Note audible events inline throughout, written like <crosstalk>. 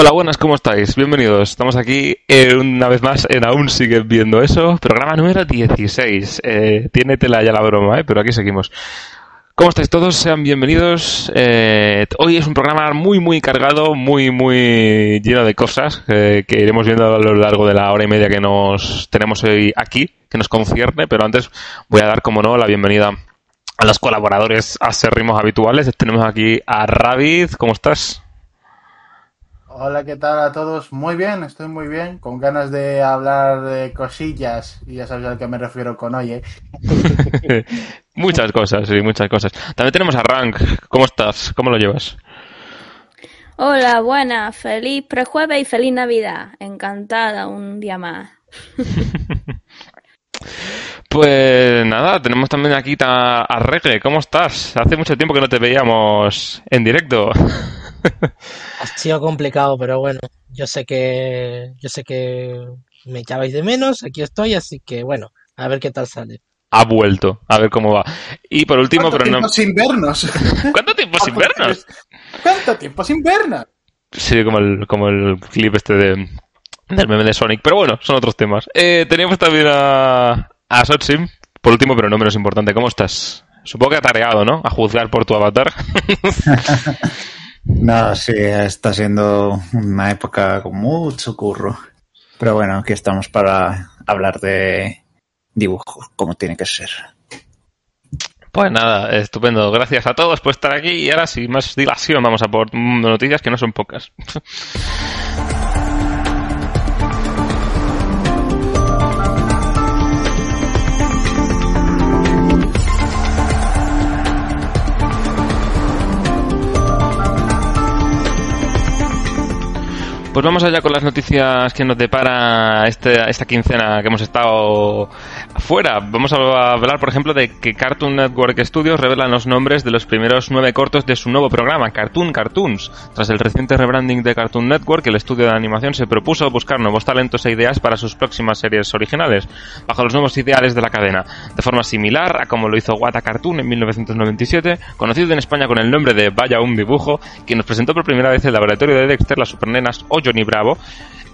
Hola, buenas, ¿cómo estáis? Bienvenidos. Estamos aquí eh, una vez más en Aún Siguen Viendo Eso, programa número 16. Eh, tiene tela ya la broma, ¿eh? pero aquí seguimos. ¿Cómo estáis todos? Sean bienvenidos. Eh, hoy es un programa muy, muy cargado, muy, muy lleno de cosas que iremos viendo a lo largo de la hora y media que nos tenemos hoy aquí, que nos concierne, pero antes voy a dar, como no, la bienvenida a los colaboradores acérrimos habituales. Tenemos aquí a Ravid, ¿cómo estás? Hola, ¿qué tal a todos? Muy bien, estoy muy bien, con ganas de hablar de cosillas, y ya sabes a qué me refiero con oye. <laughs> muchas cosas, sí, muchas cosas. También tenemos a Rank, ¿cómo estás? ¿Cómo lo llevas? Hola, buena, feliz prejueves y feliz Navidad. Encantada un día más. <laughs> Pues nada, tenemos también aquí a, a Reggae. ¿Cómo estás? Hace mucho tiempo que no te veíamos en directo. <laughs> ha sido complicado, pero bueno, yo sé que yo sé que me echabais de menos, aquí estoy, así que bueno, a ver qué tal sale. Ha vuelto, a ver cómo va. Y por último, pero no. sin vernos? <laughs> ¿Cuánto tiempo sin vernos? ¿Cuánto tiempo sin vernos? Sí, como el, como el clip este de, del meme de Sonic. Pero bueno, son otros temas. Eh, teníamos también a, a Sotsim, por último, pero no menos importante. ¿Cómo estás? Supongo que atareado, ¿no? A juzgar por tu avatar. <laughs> No, sí, está siendo una época con mucho curro. Pero bueno, aquí estamos para hablar de dibujos, como tiene que ser. Pues nada, estupendo. Gracias a todos por estar aquí. Y ahora, sin más dilación, vamos a por noticias que no son pocas. <laughs> Pues vamos allá con las noticias que nos depara este, esta quincena que hemos estado fuera. Vamos a hablar, por ejemplo, de que Cartoon Network Studios revelan los nombres de los primeros nueve cortos de su nuevo programa, Cartoon Cartoons. Tras el reciente rebranding de Cartoon Network, el estudio de animación se propuso buscar nuevos talentos e ideas para sus próximas series originales, bajo los nuevos ideales de la cadena, de forma similar a como lo hizo Wata Cartoon en 1997, conocido en España con el nombre de Vaya un dibujo, quien nos presentó por primera vez el laboratorio de Dexter, las supernenas o Johnny Bravo,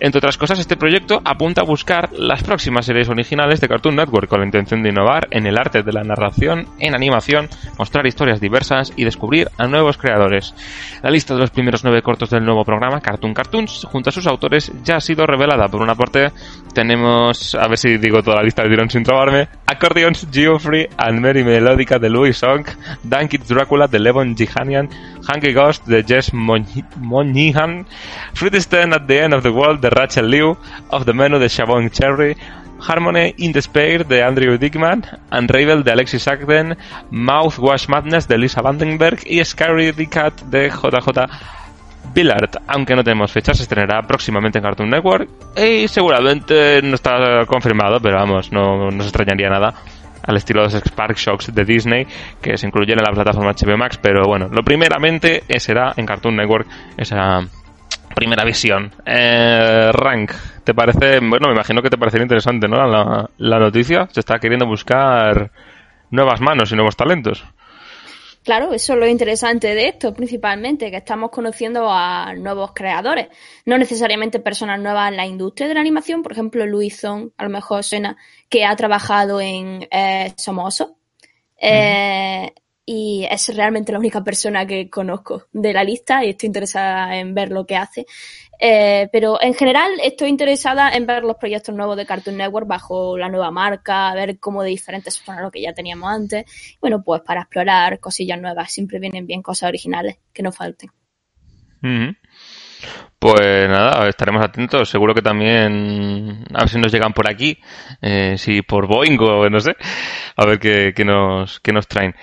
entre otras cosas, este proyecto apunta a buscar las próximas series originales de Cartoon Network con la intención de innovar en el arte de la narración, en animación, mostrar historias diversas y descubrir a nuevos creadores. La lista de los primeros nueve cortos del nuevo programa, Cartoon Cartoons, junto a sus autores, ya ha sido revelada. Por una parte, tenemos, a ver si digo toda la lista de tirón sin trabarme, Accordions, Geoffrey and Mary Melódica de Louis Song, Dunkit Dracula de Levon Jihanian, Hungry Ghost de Jess Monihan, Fruit Stand at the End of the World de Rachel Liu, Of the Menu de Shavon Cherry, Harmony in Despair de Andrew Dickman, Unravel de Alexis Agden, Mouthwash Madness de Lisa Vandenberg y Scary the Cat de JJ Billard, aunque no tenemos fecha, se estrenará próximamente en Cartoon Network y seguramente no está confirmado, pero vamos, no nos extrañaría nada al estilo de los Spark Shocks de Disney que se incluyen en la plataforma HBO Max, pero bueno, lo primeramente será en Cartoon Network esa primera visión. Eh, Rank, ¿te parece? Bueno, me imagino que te parecería interesante, ¿no? La, la noticia. Se está queriendo buscar nuevas manos y nuevos talentos. Claro, eso es lo interesante de esto, principalmente, que estamos conociendo a nuevos creadores. No necesariamente personas nuevas en la industria de la animación. Por ejemplo, Luison, a lo mejor suena que ha trabajado en eh, Somoso. Eh, y es realmente la única persona que conozco de la lista y estoy interesada en ver lo que hace. Eh, pero en general estoy interesada en ver los proyectos nuevos de Cartoon Network bajo la nueva marca, a ver cómo de diferentes son lo que ya teníamos antes. Bueno, pues para explorar cosillas nuevas, siempre vienen bien cosas originales, que no falten. Pues nada, estaremos atentos. Seguro que también, a ver si nos llegan por aquí, eh, si por Boeing o no sé, a ver qué, qué, nos, qué nos traen.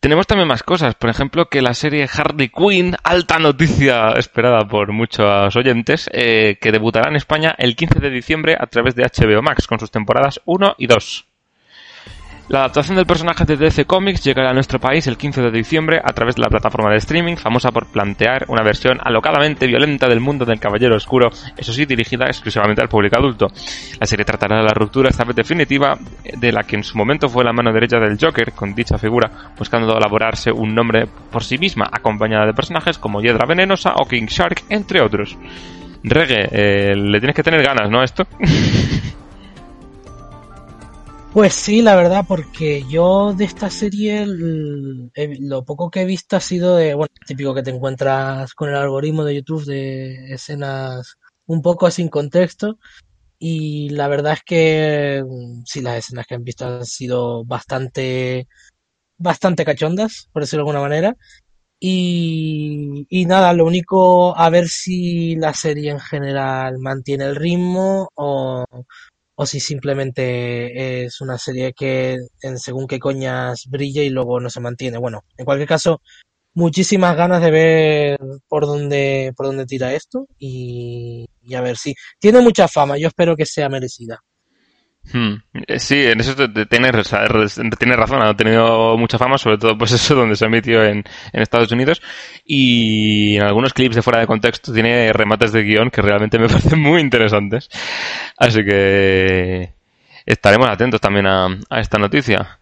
Tenemos también más cosas, por ejemplo que la serie Harley Quinn, alta noticia esperada por muchos oyentes, eh, que debutará en España el 15 de diciembre a través de HBO Max con sus temporadas 1 y 2. La adaptación del personaje de DC Comics llegará a nuestro país el 15 de diciembre a través de la plataforma de streaming famosa por plantear una versión alocadamente violenta del mundo del Caballero Oscuro, eso sí dirigida exclusivamente al público adulto. La serie tratará la ruptura esta vez definitiva de la que en su momento fue la mano derecha del Joker, con dicha figura buscando elaborarse un nombre por sí misma, acompañada de personajes como Hiedra Venenosa o King Shark, entre otros. Reggae, eh, le tienes que tener ganas, ¿no? Esto. <laughs> Pues sí, la verdad, porque yo de esta serie lo poco que he visto ha sido de, bueno, típico que te encuentras con el algoritmo de YouTube de escenas un poco sin contexto y la verdad es que mm, sí, las escenas que han visto han sido bastante, bastante cachondas, por decirlo de alguna manera. Y, y nada, lo único a ver si la serie en general mantiene el ritmo o, o si simplemente es una serie que en según qué coñas brilla y luego no se mantiene. Bueno, en cualquier caso, muchísimas ganas de ver por dónde, por dónde tira esto y, y a ver si tiene mucha fama, yo espero que sea merecida. Hmm. Eh, Sí, en eso tienes, tienes razón, ha tenido mucha fama, sobre todo pues <laughs> eso donde se emitió en, en Estados Unidos y en algunos clips de fuera de contexto tiene remates de guion que realmente me <laughs> parecen muy interesantes. Así que estaremos atentos también a esta noticia.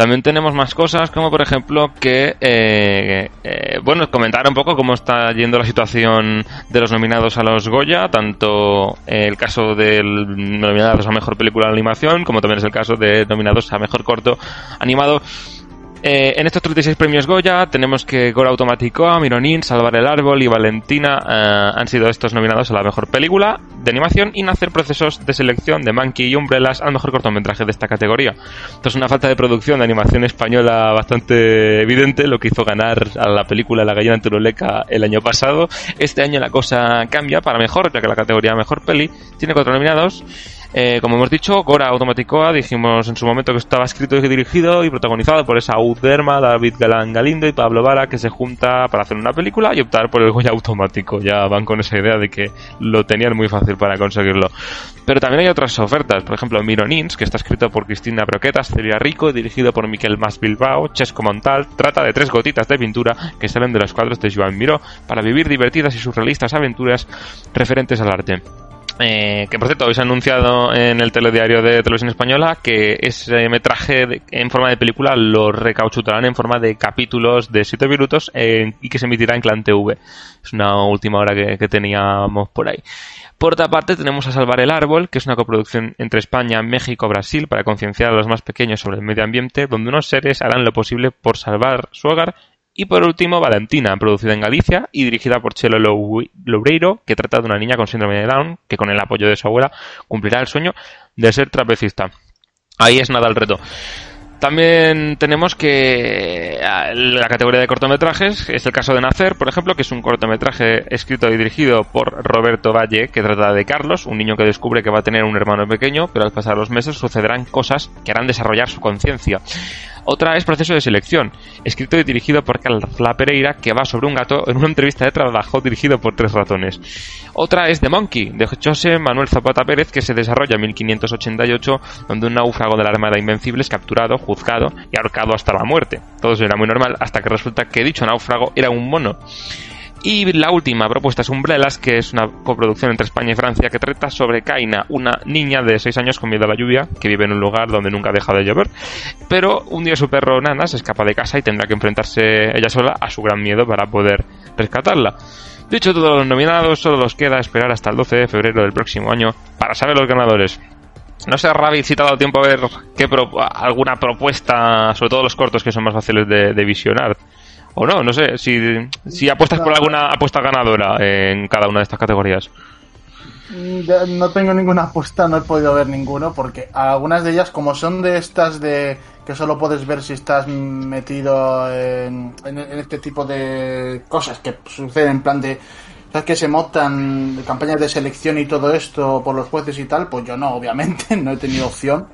También tenemos más cosas, como por ejemplo que, eh, eh, bueno, comentar un poco cómo está yendo la situación de los nominados a los Goya, tanto eh, el caso de nominados a Mejor Película de Animación, como también es el caso de nominados a Mejor Corto Animado. Eh, en estos 36 premios Goya tenemos que Gora Automatico, Mironin, Salvar el Árbol y Valentina eh, han sido estos nominados a la mejor película de animación y nacer procesos de selección de Monkey y Umbrellas al mejor cortometraje de esta categoría. Esto es una falta de producción de animación española bastante evidente, lo que hizo ganar a la película La gallina turuleca el año pasado. Este año la cosa cambia para mejor, ya que la categoría mejor peli tiene cuatro nominados. Eh, como hemos dicho, Gora Automaticoa, dijimos en su momento que estaba escrito y dirigido y protagonizado por esa Derma, David Galán Galindo y Pablo Vara que se junta para hacer una película y optar por el Goya automático. Ya van con esa idea de que lo tenían muy fácil para conseguirlo. Pero también hay otras ofertas, por ejemplo Mironins, que está escrito por Cristina Broquetas, Celia Rico y dirigido por Miquel Mas Bilbao, Chesco Montal, trata de tres gotitas de pintura que salen de los cuadros de Joan Miró para vivir divertidas y surrealistas aventuras referentes al arte. Eh, que por cierto, hoy se ha anunciado en el telediario de Televisión Española que ese metraje de- en forma de película lo recauchutarán en forma de capítulos de 7 minutos eh, y que se emitirá en Clan TV. Es una última hora que, que teníamos por ahí. Por otra parte, tenemos a Salvar el Árbol, que es una coproducción entre España, México, Brasil para concienciar a los más pequeños sobre el medio ambiente, donde unos seres harán lo posible por salvar su hogar y por último, Valentina, producida en Galicia y dirigida por Chelo Lou- Loureiro, que trata de una niña con síndrome de Down, que con el apoyo de su abuela cumplirá el sueño de ser trapecista. Ahí es nada el reto. También tenemos que la categoría de cortometrajes es el caso de Nacer, por ejemplo, que es un cortometraje escrito y dirigido por Roberto Valle, que trata de Carlos, un niño que descubre que va a tener un hermano pequeño, pero al pasar los meses sucederán cosas que harán desarrollar su conciencia. Otra es Proceso de Selección, escrito y dirigido por Carla Pereira, que va sobre un gato en una entrevista de trabajo dirigido por tres ratones. Otra es The Monkey, de José Manuel Zapata Pérez, que se desarrolla en 1588, donde un náufrago de la Armada Invencible es capturado, juzgado y ahorcado hasta la muerte. Todo eso era muy normal hasta que resulta que dicho náufrago era un mono. Y la última propuesta es Umbrellas, que es una coproducción entre España y Francia que trata sobre Kaina, una niña de 6 años con miedo a la lluvia, que vive en un lugar donde nunca deja de llover. Pero un día su perro Nana se escapa de casa y tendrá que enfrentarse ella sola a su gran miedo para poder rescatarla. Dicho todos los nominados, solo nos queda esperar hasta el 12 de febrero del próximo año para saber los ganadores. No sé, Rabbit, si te ha dado tiempo a ver qué pro- alguna propuesta, sobre todo los cortos que son más fáciles de visionar. O no, no sé, si, si apuestas por alguna apuesta ganadora en cada una de estas categorías. Mm, No tengo ninguna apuesta, no he podido ver ninguno, porque algunas de ellas, como son de estas de que solo puedes ver si estás metido en, en- en este tipo de cosas que suceden en plan de ¿sabes? que se montan campañas de selección y todo esto por los jueces y tal, pues yo no, obviamente, <laughs> no he tenido opción.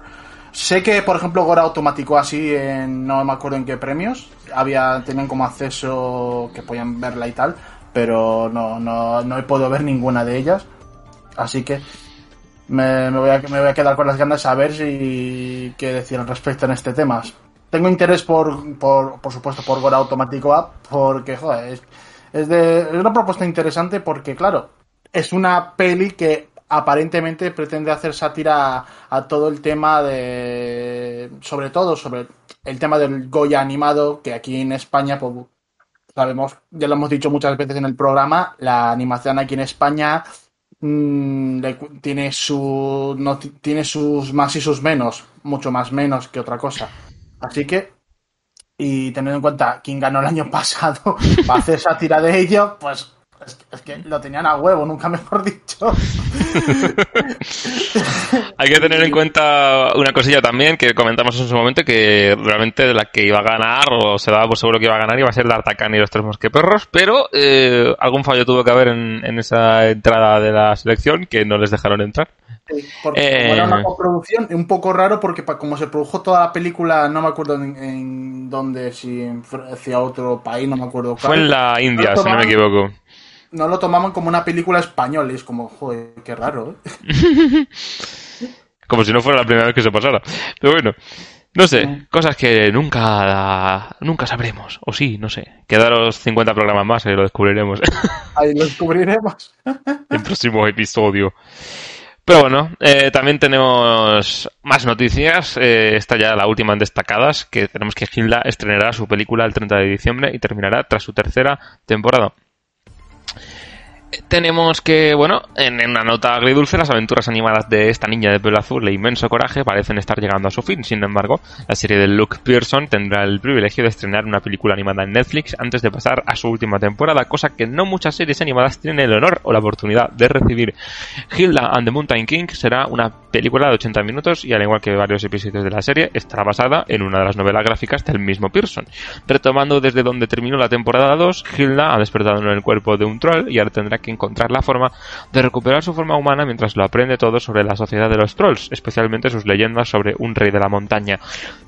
Sé que, por ejemplo, Gora automático así, en, no me acuerdo en qué premios, había tenían como acceso que podían verla y tal, pero no, no, no he podido ver ninguna de ellas. Así que me, me voy a, me voy a quedar con las ganas a ver si qué decir al respecto en este tema. Tengo interés por, por, por supuesto, por Gora Automático App, porque, joder, es, es, de, es una propuesta interesante porque, claro, es una peli que aparentemente pretende hacer sátira a, todo el tema de. Sobre todo sobre el tema del Goya animado, que aquí en España, pues, sabemos, ya lo hemos dicho muchas veces en el programa, la animación aquí en España le, tiene su. No, tiene sus más y sus menos, mucho más menos que otra cosa. Así que. Y teniendo en cuenta quién ganó el año <laughs> pasado para hacer sátira de ello, pues es, es, que lo tenían a huevo, nunca mejor dicho. <laughs> Hay que tener en cuenta una cosilla también que comentamos en su momento, que realmente de la que iba a ganar, o se daba por seguro que iba a ganar, iba a ser D'Artagnan y los tres mosqueperros, pero eh, algún fallo tuvo que haber en, en, esa entrada de la selección que no les dejaron entrar. Sí, porque eh... como era una coproducción, un poco raro porque como se produjo toda la película, no me acuerdo en, en dónde, si hacia otro país, no me acuerdo. Fue cuál. en la India, si no me equivoco no lo tomaban como una película española es como, joder, qué raro. ¿eh? como si no fuera la primera vez que se pasara. Pero bueno, no sé, cosas que nunca nunca sabremos. O sí, no sé. Quedaros 50 programas más y lo descubriremos. <laughs> Ahí lo descubriremos. El próximo episodio. Pero bueno, eh, también tenemos más noticias. Eh, esta ya la última en destacadas, que tenemos que Hilda estrenará su película el 30 de diciembre y terminará tras su tercera temporada tenemos que, bueno, en, una nota agridulce, las aventuras animadas de esta niña de pelo azul e inmenso coraje parecen estar llegando a su fin. Sin embargo, la serie de Luke Pearson tendrá el privilegio de estrenar una película animada en Netflix antes de pasar a su última temporada, cosa que no muchas series animadas tienen el honor o la oportunidad de recibir. Hilda and the Mountain King será una película de 80 minutos y al igual que varios episodios de la serie, estará basada en una de las novelas gráficas del mismo Pearson. Retomando desde donde terminó la temporada 2, Hilda ha despertado en el cuerpo de un troll y ahora tendrá que encontrar la forma de recuperar su forma humana mientras lo aprende todo sobre la sociedad de los trolls, especialmente sus leyendas sobre un rey de la montaña.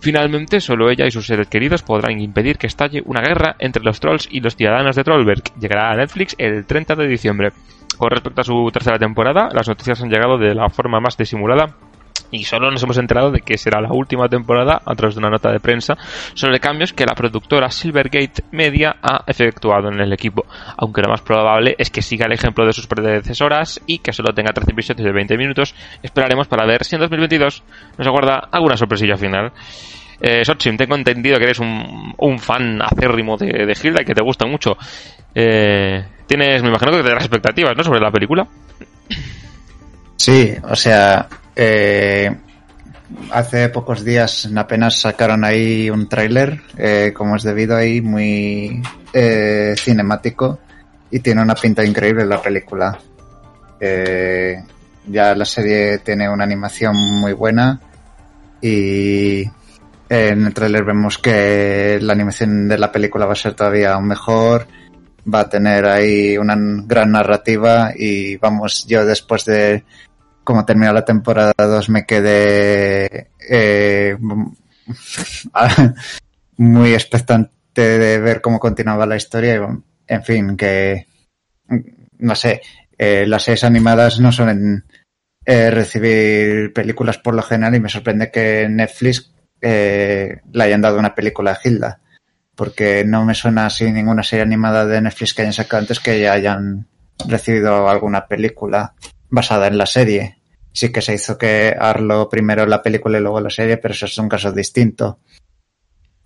Finalmente, solo ella y sus seres queridos podrán impedir que estalle una guerra entre los trolls y los ciudadanos de Trollberg. Llegará a Netflix el 30 de diciembre. Con respecto a su tercera temporada, las noticias han llegado de la forma más disimulada y solo nos hemos enterado de que será la última temporada a través de una nota de prensa sobre cambios que la productora Silvergate Media ha efectuado en el equipo, aunque lo más probable es que siga el ejemplo de sus predecesoras y que solo tenga 13 episodios de 20 minutos. Esperaremos para ver si en 2022 nos aguarda alguna sorpresilla final. Eh, tengo entendido que eres un, un fan acérrimo de, de, Hilda y que te gusta mucho. Eh, tienes, me imagino que tendrás expectativas, ¿no? Sobre la película. Sí, o sea, eh, hace pocos días apenas sacaron ahí un tráiler, eh, como es debido ahí, muy eh, cinemático y tiene una pinta increíble la película. Eh, ya la serie tiene una animación muy buena y en el tráiler vemos que la animación de la película va a ser todavía aún mejor, va a tener ahí una gran narrativa y vamos, yo después de como terminó la temporada 2 me quedé eh, <laughs> muy expectante de ver cómo continuaba la historia. En fin que no sé eh, las series animadas no suelen eh, recibir películas por lo general y me sorprende que Netflix eh, le hayan dado una película a Hilda porque no me suena así ninguna serie animada de Netflix que hayan sacado antes que ya hayan recibido alguna película basada en la serie sí que se hizo que Arlo primero la película y luego la serie, pero eso es un caso distinto.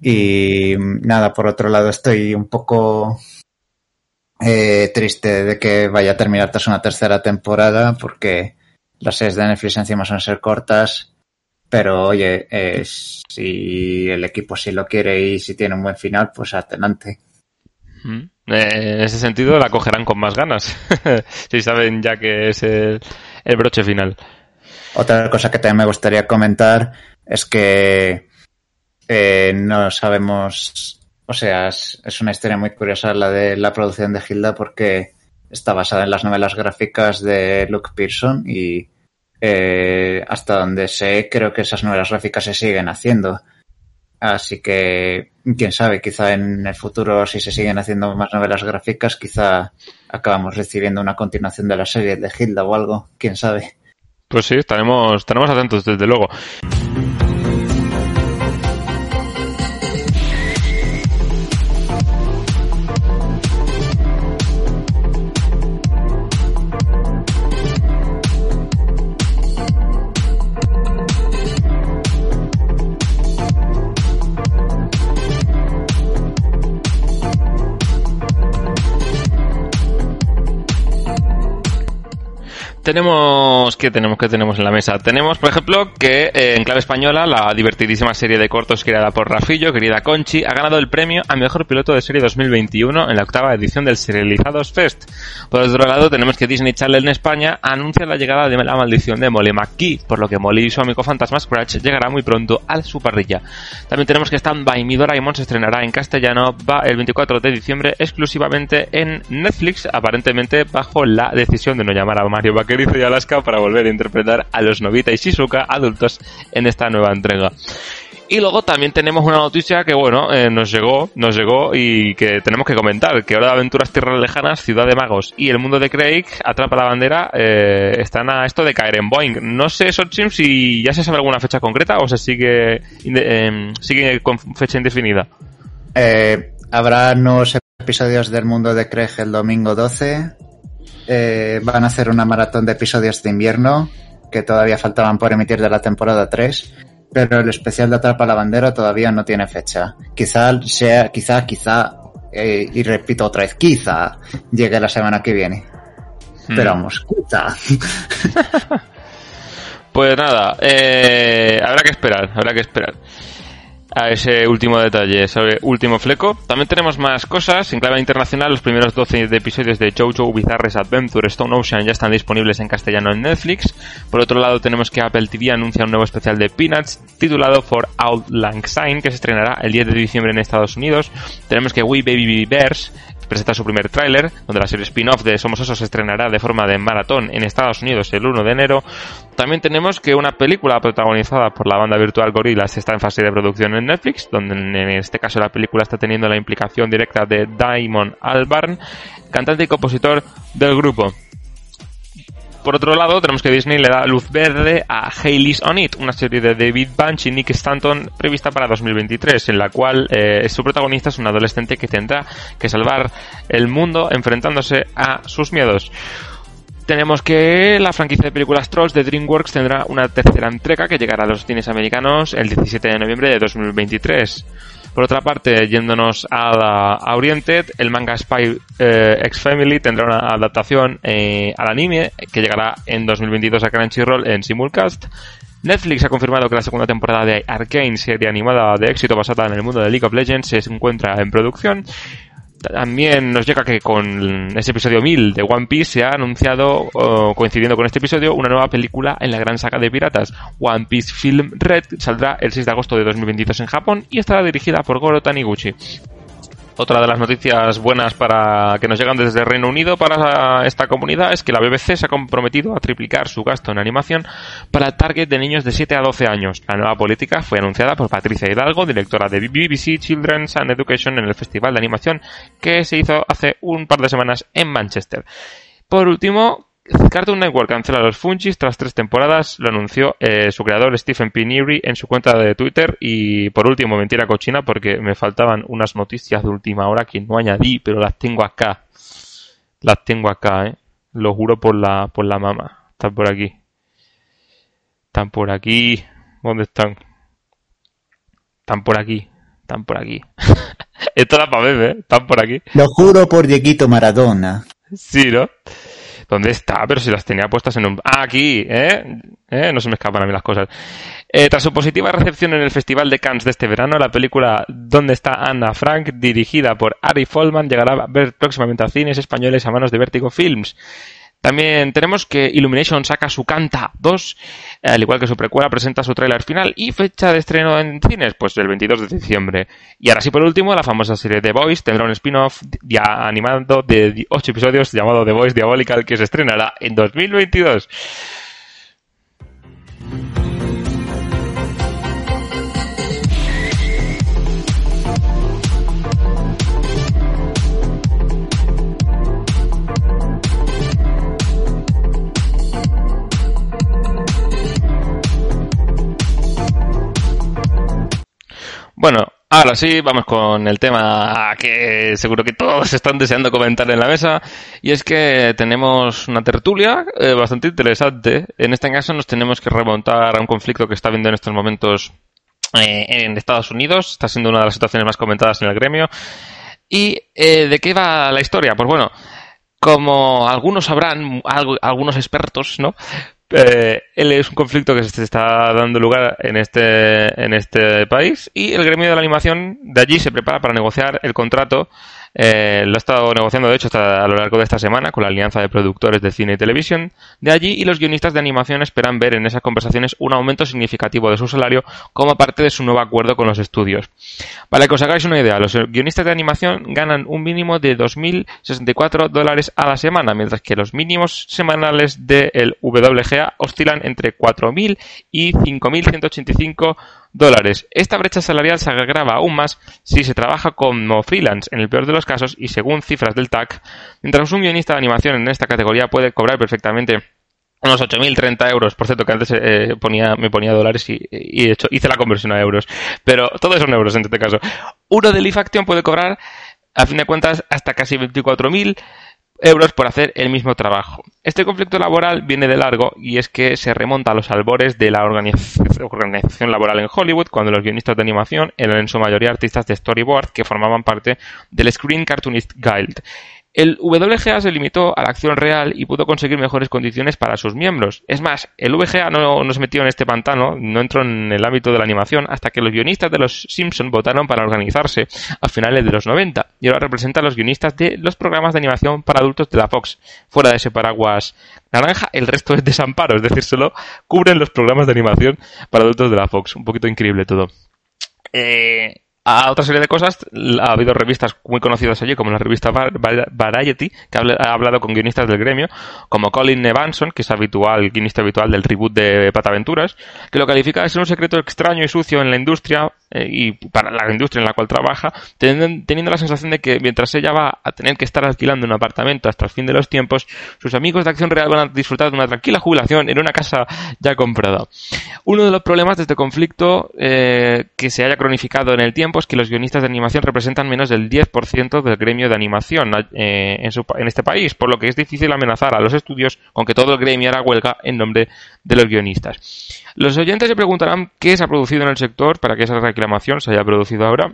Y nada, por otro lado estoy un poco eh, triste de que vaya a terminar tras una tercera temporada porque las series de Netflix encima son ser cortas, pero oye, eh, si el equipo sí lo quiere y si tiene un buen final, pues adelante. Mm. Eh, en ese sentido la cogerán con más ganas, <laughs> si saben ya que es el, el broche final. Otra cosa que también me gustaría comentar es que eh, no sabemos, o sea, es, una historia muy curiosa la de la producción de Hilda porque está basada en las novelas gráficas de Luke Pearson y eh, hasta donde sé creo que esas novelas gráficas se siguen haciendo. Así que, quién sabe, quizá en el futuro, si se siguen haciendo más novelas gráficas, quizá acabamos recibiendo una continuación de la serie de Hilda o algo, quién sabe. Pues sí, estaremos, atentos, desde luego. Tenemos que tenemos que tenemos en la mesa. Tenemos, por ejemplo, que eh, en clave española la divertidísima serie de cortos creada por Rafillo, querida Conchi, ha ganado el premio a mejor piloto de serie 2021 en la octava edición del Serializados Fest. Por otro lado, tenemos que Disney Channel en España anuncia la llegada de la maldición de Molly McKee, por lo que Molly y su amigo fantasma Scratch llegará muy pronto a su parrilla. También tenemos que Stand By Mi Doraemon se estrenará en castellano el 24 de diciembre exclusivamente en Netflix, aparentemente bajo la decisión de no llamar a Mario Baker y Alaska para volver a interpretar a los Novita y Shizuka adultos en esta nueva entrega. Y luego también tenemos una noticia que, bueno, eh, nos llegó, nos llegó y que tenemos que comentar, que Hora de Aventuras Tierras Lejanas, Ciudad de Magos y El Mundo de Craig, Atrapa la Bandera, eh, están a esto de caer en Boeing. No sé, Sochim, si ya se sabe alguna fecha concreta o se sigue, em, sigue con fecha indefinida. Eh, habrá nuevos episodios del Mundo de Craig el domingo 12 eh, van a hacer una maratón de episodios de invierno que todavía faltaban por emitir de la temporada 3, pero el especial de Atrapa la Bandera todavía no tiene fecha. Quizá sea, quizá, quizá, eh, y repito otra vez, quizá llegue la semana que viene. Hmm. Pero vamos, quizá. <laughs> pues nada, eh, habrá que esperar, habrá que esperar a ese último detalle, sobre último fleco. También tenemos más cosas. En clave internacional, los primeros 12 episodios de JoJo Bizarre's Adventure Stone Ocean ya están disponibles en castellano en Netflix. Por otro lado, tenemos que Apple TV anuncia un nuevo especial de Peanuts titulado For Out Lang Syne, que se estrenará el 10 de diciembre en Estados Unidos. Tenemos que We Baby Bears presenta su primer tráiler, donde la serie spin-off de Somos Osos se estrenará de forma de maratón en Estados Unidos el 1 de enero. También tenemos que una película protagonizada por la banda virtual Gorillaz está en fase de producción en Netflix, donde en este caso la película está teniendo la implicación directa de Damon Albarn, cantante y compositor del grupo. Por otro lado, tenemos que Disney le da luz verde a Hayley's on It, una serie de David Bunch y Nick Stanton prevista para 2023, en la cual eh, su protagonista es un adolescente que tendrá que salvar el mundo enfrentándose a sus miedos. Tenemos que la franquicia de películas Trolls de DreamWorks tendrá una tercera entrega que llegará a los cines americanos el 17 de noviembre de 2023. Por otra parte, yéndonos a, Oriente, el manga Spy eh, X Family tendrá una adaptación eh, al anime que llegará en 2022 a Crunchyroll en simulcast. Netflix ha confirmado que la segunda temporada de Arcane, serie animada de éxito basada en el mundo de League of Legends, se encuentra en producción. También nos llega que con ese episodio 1000 de One Piece se ha anunciado, coincidiendo con este episodio, una nueva película en la gran saga de piratas. One Piece Film Red saldrá el 6 de agosto de 2022 en Japón y estará dirigida por Goro Taniguchi. Otra de las noticias buenas para que nos llegan desde Reino Unido para esta comunidad es que la BBC se ha comprometido a triplicar su gasto en animación para el target de niños de 7 a 12 años. La nueva política fue anunciada por Patricia Hidalgo, directora de BBC Children's and Education en el Festival de Animación que se hizo hace un par de semanas en Manchester. Por último, Cartoon Network cancela los Funchis tras tres temporadas, lo anunció eh, su creador Stephen P. Neary en su cuenta de Twitter. Y por último, mentira cochina, porque me faltaban unas noticias de última hora que no añadí, pero las tengo acá. Las tengo acá, eh. Lo juro por la, por la mama. Están por aquí. Están por aquí. ¿Dónde están? Están por aquí. Están por aquí. <laughs> Esto da para ver, ¿eh? Están por aquí. Lo juro por Dieguito Maradona. Sí, ¿no? ¿Dónde está? Pero si las tenía puestas en un... Ah, aquí, ¿eh? ¿eh? No se me escapan a mí las cosas. Eh, tras su positiva recepción en el Festival de Cannes de este verano, la película ¿Dónde está Anna Frank?, dirigida por Ari Folman, llegará a ver próximamente a cines españoles a manos de Vertigo Films. También tenemos que Illumination saca su Canta 2, al igual que su precuela presenta su tráiler final y fecha de estreno en cines, pues el 22 de diciembre. Y ahora sí por último, la famosa serie The Voice tendrá un spin-off animado de 8 episodios llamado The Voice Diabolical que se estrenará en 2022. Bueno, ahora sí, vamos con el tema que seguro que todos <laughs> están deseando comentar en la mesa. Y es que tenemos una tertulia eh, bastante interesante. En este caso nos tenemos que remontar a un conflicto que está habiendo en estos momentos eh, en Estados Unidos. Está siendo una de las situaciones más comentadas en el gremio. ¿Y eh, de qué va la historia? Pues bueno, como algunos sabrán, algunos expertos, ¿no? Eh, es un conflicto que se está dando lugar en este, en este país y el gremio de la animación de allí se prepara para negociar el contrato eh, lo ha estado negociando, de hecho, a lo largo de esta semana con la Alianza de Productores de Cine y Televisión de allí y los guionistas de animación esperan ver en esas conversaciones un aumento significativo de su salario como parte de su nuevo acuerdo con los estudios. Para que os hagáis una idea, los guionistas de animación ganan un mínimo de 2.064 dólares a la semana, mientras que los mínimos semanales del WGA oscilan entre 4.000 y 5.185 dólares. Esta brecha salarial se agrava aún más si se trabaja como freelance, en el peor de los casos, y según cifras del TAC, mientras un guionista de animación en esta categoría puede cobrar perfectamente unos 8.030 euros, por cierto que antes eh, ponía, me ponía dólares y, hecho, hice la conversión a euros, pero todo son euros en este caso. Uno de Leaf Action puede cobrar, a fin de cuentas, hasta casi 24.000 euros por hacer el mismo trabajo. Este conflicto laboral viene de largo y es que se remonta a los albores de la organización laboral en Hollywood cuando los guionistas de animación eran en su mayoría artistas de storyboard que formaban parte del Screen Cartoonist Guild. El WGA se limitó a la acción real y pudo conseguir mejores condiciones para sus miembros. Es más, el VGA no, nos metió en este pantano, no entró en el ámbito de la animación hasta que los guionistas de los Simpson votaron para organizarse a finales de los 90 y ahora representa a los guionistas de los programas de animación para adultos de la Fox. Fuera de ese paraguas naranja, el resto es desamparo, es decir, solo cubren los programas de animación para adultos de la Fox. Un poquito increíble todo. Eh, a otra serie de cosas, ha habido revistas muy conocidas allí, como la revista Variety, que ha hablado con guionistas del gremio, como Colin Evanson, que es habitual, guionista habitual del reboot de Pataventuras, que lo califica de ser un secreto extraño y sucio en la industria eh, y para la industria en la cual trabaja, teniendo, la sensación de que mientras ella va a tener que estar alquilando un apartamento hasta el fin de los tiempos, sus amigos de Acción Real van a disfrutar de una tranquila jubilación en una casa ya comprada. Uno de los problemas de este conflicto eh, que se haya cronificado en el tiempo es que los guionistas de animación representan menos del 10% del gremio de animación eh, en, en este país, por lo que es difícil amenazar a los estudios con que todo el gremio hará huelga en nombre de los guionistas. Los oyentes se preguntarán qué se ha producido en el sector para que esa reclamación se haya producido ahora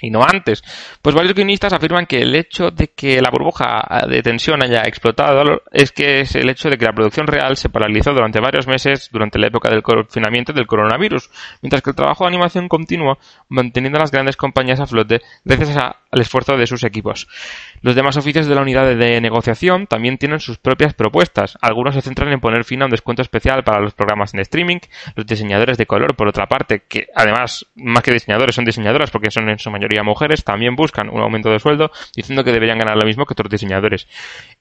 y no antes. Pues varios guionistas afirman que el hecho de que la burbuja de tensión haya explotado es que es el hecho de que la producción real se paralizó durante varios meses durante la época del confinamiento del coronavirus, mientras que el trabajo de animación continúa manteniendo a las grandes compañías a flote gracias al esfuerzo de sus equipos. Los demás oficios de la unidad de negociación también tienen sus propias propuestas. Algunos se centran en poner fin a un descuento especial para los programas en streaming, los diseñadores de color, por otra parte, que además, más que diseñadores, son diseñadoras porque son en su mayoría mujeres también buscan un aumento de sueldo diciendo que deberían ganar lo mismo que otros diseñadores.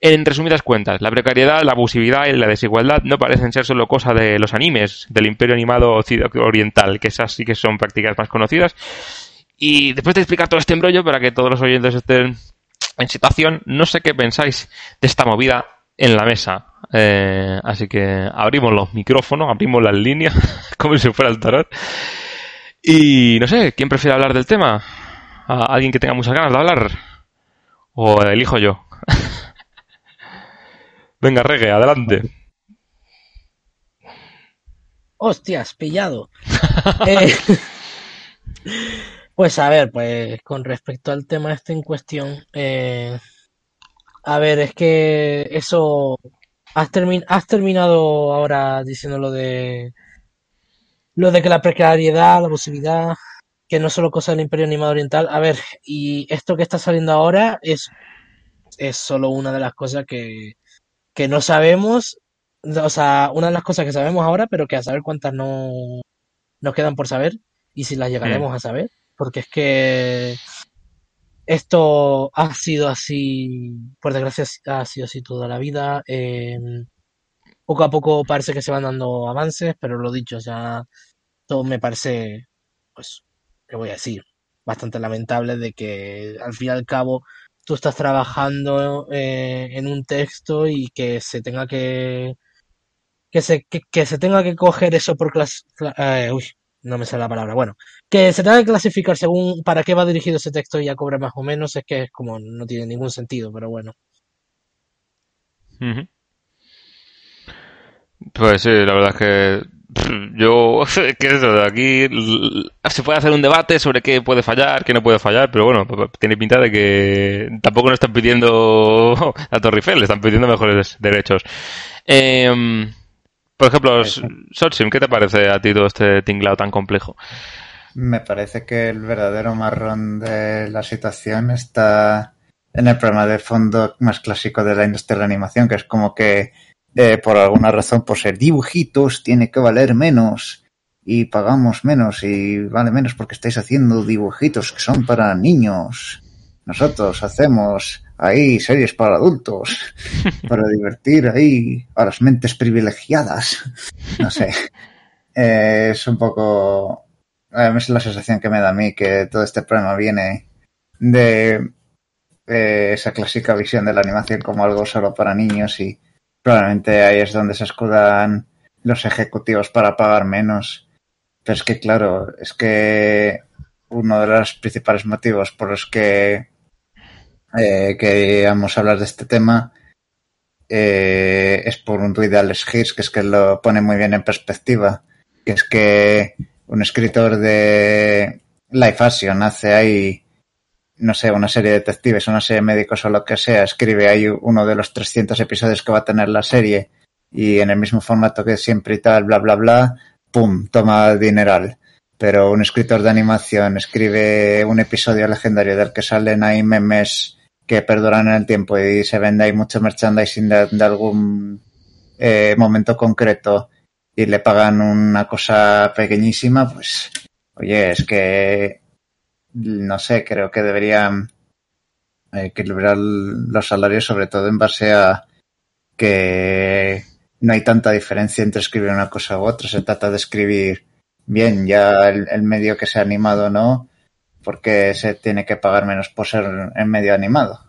En resumidas cuentas, la precariedad, la abusividad y la desigualdad no parecen ser solo cosa de los animes, del imperio animado oriental, que esas sí que son prácticas más conocidas. Y después de explicar todo este embrollo, para que todos los oyentes estén en situación, no sé qué pensáis de esta movida en la mesa. Eh, así que abrimos los micrófonos, abrimos las líneas, <laughs> como si fuera el tarot. Y no sé, ¿quién prefiere hablar del tema? A alguien que tenga muchas ganas de hablar? ¿O elijo yo? <laughs> Venga, Regue, adelante. Hostias, pillado. <laughs> Eh, <laughs> pues a ver, pues con respecto al tema este en cuestión, eh, a ver, es que eso has, has terminado ahora diciendo lo de lo de que la precariedad, la posibilidad que no solo cosa del Imperio Animado Oriental. A ver, y esto que está saliendo ahora es, es solo una de las cosas que, que no sabemos. O sea, una de las cosas que sabemos ahora, pero que a saber cuántas no nos quedan por saber y si las llegaremos mm. a saber. Porque es que esto ha sido así, por desgracia, ha sido así toda la vida. Em, poco a poco parece que se van dando avances, pero lo dicho, o sea, todo me parece, pues, ¿qué voy a decir? Bastante lamentable de que al fin y al cabo tú estás trabajando eh, en un texto y que se tenga que que se, que, se tenga que coger eso por clase, eh, no me sale la palabra. Bueno, que se tenga que clasificar según para qué va dirigido ese texto y ya cobre más o menos, es que es como no tiene ningún sentido, pero bueno. Pues sí, la verdad es que <laughs> yo, <laughs> ¿qué es eso? Aquí se puede hacer un debate sobre qué puede fallar, qué no puede fallar, pero bueno, tiene pinta de que tampoco nos están pidiendo <laughs> a Torre Eiffel, le están pidiendo mejores derechos. Eh, por ejemplo, Sotsim, ¿qué te parece a ti todo este tinglado tan complejo? Me parece que el verdadero marrón de la situación está en el problema de fondo más clásico de la industria de la animación, que es como que eh, por alguna razón, por ser dibujitos, tiene que valer menos y pagamos menos y vale menos porque estáis haciendo dibujitos que son para niños. Nosotros hacemos ahí series para adultos, <laughs> para divertir ahí a las mentes privilegiadas. No sé. <laughs> Eh, es un poco. Es la sensación que me da a mí que todo este problema viene de esa clásica visión de la animación como algo solo para niños y probablemente ahí es donde se escudan los ejecutivos para pagar menos. Pero es que, claro, es que uno de los principales motivos por los que eh, queríamos hablar de este tema eh, es por un tuit de Alex Hirsch, que es que lo pone muy bien en perspectiva, que es que un escritor de Life Action hace ahí, no sé, una serie de detectives, una serie de médicos o lo que sea, escribe ahí uno de los 300 episodios que va a tener la serie y en el mismo formato que siempre y tal, bla, bla, bla, pum, toma dineral. Pero un escritor de animación escribe un episodio legendario del que salen ahí memes que perduran en el tiempo y se vende ahí mucho merchandising de, algún eh, momento concreto y le pagan una cosa pequeñísima, pues oye, es que no sé, creo que deberían equilibrar los salarios sobre todo en base a que no hay tanta diferencia entre escribir una cosa u otra, se trata de escribir bien, ya el, el medio que sea animado o no, porque se tiene que pagar menos por ser en medio animado.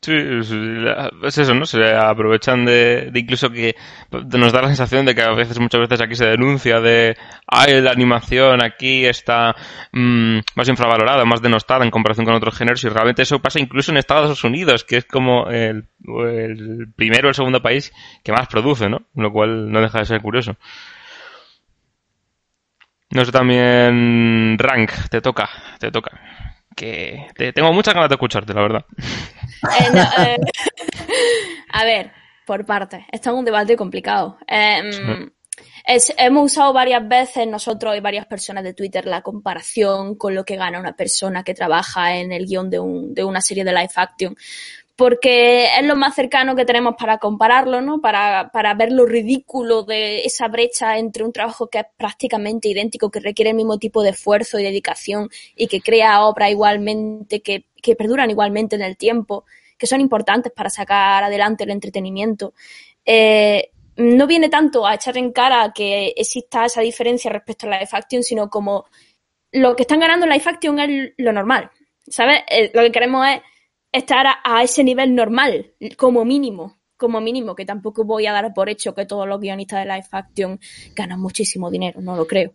Sí, es eso, ¿no? Se aprovechan de, incluso que nos da la sensación de que a veces, muchas veces aquí se denuncia de, ay, la animación aquí está mm, más infravalorada, más denostada en comparación con otros géneros y realmente eso pasa incluso en Estados Unidos, que es como el, el primero o el segundo país que más produce, ¿no? Lo cual no deja de ser curioso. No sé también, Rank, te toca, te toca. Que te, tengo muchas ganas de escucharte, la verdad. Eh, eh, <laughs> a ver, por partes. Esto es un debate complicado. Em, hemos usado varias veces nosotros y varias personas de Twitter la comparación con lo que gana una persona que trabaja en el guion de, un, de una serie de live action porque es lo más cercano que tenemos para compararlo, ¿no? Para, para ver lo ridículo de esa brecha entre un trabajo que es prácticamente idéntico, que requiere el mismo tipo de esfuerzo y dedicación y que crea obras igualmente, que, que perduran igualmente en el tiempo, que son importantes para sacar adelante el entretenimiento. Eh, no viene tanto a echar en cara que exista esa diferencia respecto a la live action, sino como lo que están ganando en live action es lo normal. ¿Sabes? Eh, lo que queremos es estar a, ese nivel normal, como mínimo, como mínimo, que tampoco voy a dar por hecho que todos los guionistas de Life Action ganan muchísimo dinero, no lo creo.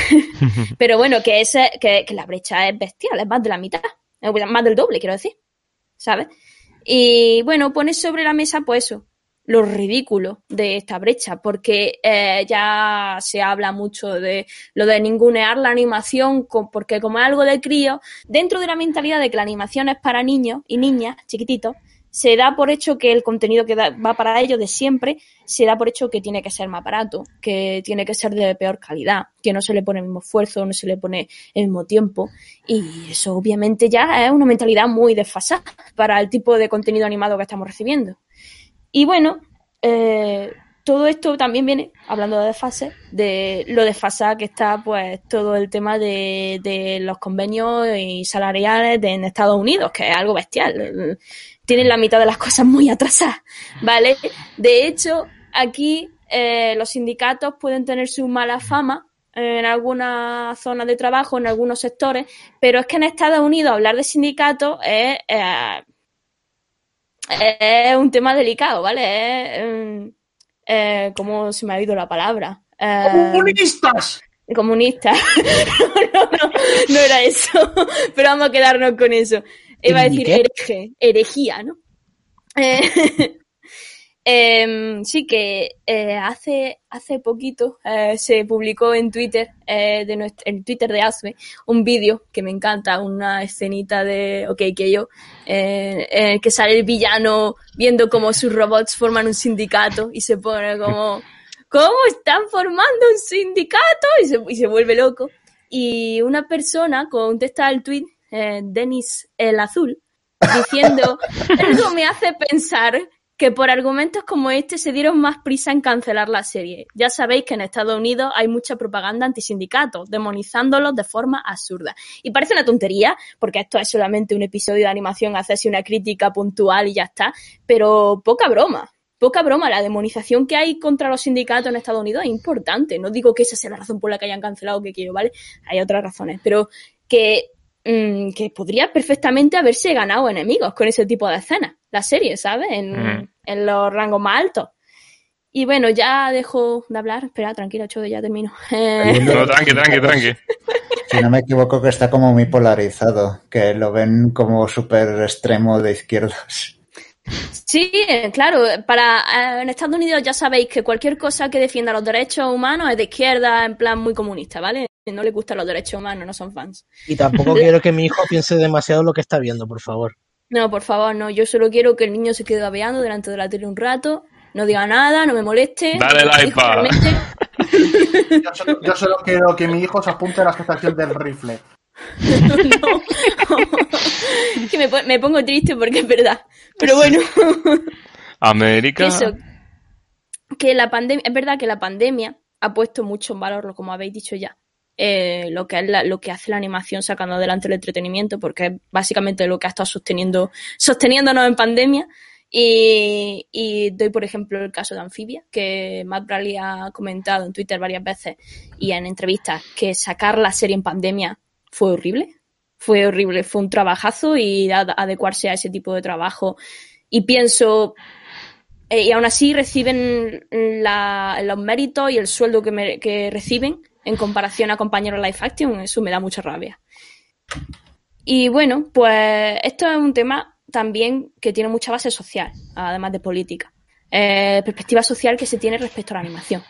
<laughs> Pero bueno, que, ese, que, que la brecha es bestial, es más de la mitad, más del doble, quiero decir, ¿sabes? Y bueno, pones sobre la mesa, pues eso, lo ridículo de esta brecha, porque eh, ya se habla mucho de lo de ningunear la animación, porque como es algo de crío, dentro de la mentalidad de que la animación es para niños y niñas chiquititos, se da por hecho que el contenido que va para ellos de siempre, se da por hecho que tiene que ser más barato, que tiene que ser de peor calidad, que no se le pone el mismo esfuerzo, no se le pone el mismo tiempo. Y eso obviamente ya es una mentalidad muy desfasada para el tipo de contenido animado que estamos recibiendo. Y bueno, eh, todo esto también viene, hablando de desfase, de lo desfasada que está pues todo el tema de, los convenios y salariales en Estados Unidos, que es algo bestial. Tienen la mitad de las cosas muy atrasadas, ¿vale? De hecho, aquí eh, los sindicatos pueden tener su mala fama en algunas zonas de trabajo, en algunos sectores, pero es que en Estados Unidos hablar de sindicatos es... Eh, es un tema delicado, ¿vale? Es, eh, ¿Cómo se me ha ido la palabra? Eh, ¡Comunistas! comunista. <laughs> no, no, no, no era eso. Pero vamos a quedarnos con eso. Iba a decir hereje, herejía, ¿no? Eh, <laughs> em, sí que eh, hace, hace poquito eh, se publicó en Twitter, eh, de nuestro, en Twitter de Asme, un vídeo que me encanta, una escenita de OK que yo, eh, eh, que sale el villano viendo cómo sus robots forman un sindicato y se pone como, <laughs> ¿cómo están formando un sindicato? Y se, y se vuelve loco. Y una persona contesta al tweet, eh, Denis el Azul, diciendo, <laughs> algo me hace pensar que por argumentos como este se dieron más prisa en cancelar la serie. Ya sabéis que en Estados Unidos hay mucha propaganda antisindicato, demonizándolos de forma absurda. Y parece una tontería, porque esto es solamente un episodio de animación, hacerse una crítica puntual y ya está, pero poca broma. Poca broma, la demonización que hay contra los sindicatos en Estados Unidos es importante. No digo que esa sea la razón por la que hayan cancelado que quiero, ¿vale? Hay otras razones, pero que mm, que podría perfectamente haberse ganado enemigos con ese tipo de escenas, la serie, ¿sabes? En, Mm. en los rangos más altos. Y bueno, ya dejo de hablar. Espera, tranquilo, Chodo, ya termino. <laughs> Eh, No, tranqui, tranqui, <laughs> tranqui. Si no me equivoco, que está como muy polarizado, que lo ven como súper extremo de izquierdas. sí, eh, claro, para eh, en Estados Unidos ya sabéis que cualquier cosa que defienda los derechos humanos es de izquierda, en plan muy comunista, ¿vale? No les gustan los derechos humanos, no son fans. Y tampoco <laughs> quiero que mi hijo piense demasiado lo que está viendo, por favor. No, por favor, no. Yo solo quiero que el niño se quede babeando delante de la tele un rato, no diga nada, no me moleste. Dale pa. realmente. <laughs> Yo solo, yo solo quiero que mi hijo se apunte a la estación del rifle. <laughs> No. que me, pon- me pongo triste porque es verdad. Pero bueno, América. eso. Que la pandemia, es verdad que la pandemia ha puesto mucho en valor, lo- como habéis dicho ya, eh, lo que es la- lo que hace la animación sacando adelante el entretenimiento, porque es básicamente lo que ha estado sosteniendo, sosteniéndonos en pandemia. Y, doy, por ejemplo, el caso de Amphibia, que Matt Bradley ha comentado en Twitter varias veces y en entrevistas que sacar la serie en pandemia fue horrible. Fue horrible, fue un trabajazo y ad- adecuarse a ese tipo de trabajo. Y pienso, eh, y aún así reciben la- los méritos y el sueldo que, me- que reciben en comparación a compañeros live action, eso me da mucha rabia. Y bueno, pues esto es un tema también que tiene mucha base social, además de política. Eh, perspectiva social que se tiene respecto a la animación.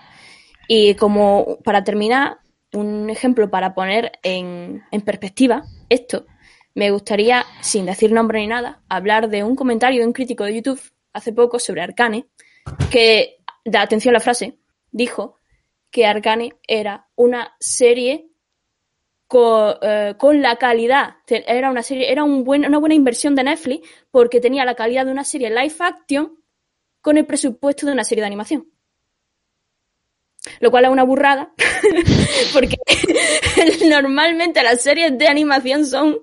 Y como para terminar, un ejemplo para poner en, en perspectiva esto, me gustaría, sin decir nombre ni nada, hablar de un comentario de un crítico de YouTube hace poco sobre Arcane, que, da atención a la frase, dijo que Arcane era una serie con, eh, con la calidad, era una serie, era un una buena inversión de Netflix porque tenía la calidad de una serie live action con el presupuesto de una serie de animación. Lo cual es una burrada, <laughs> porque <laughs> normalmente las series de animación son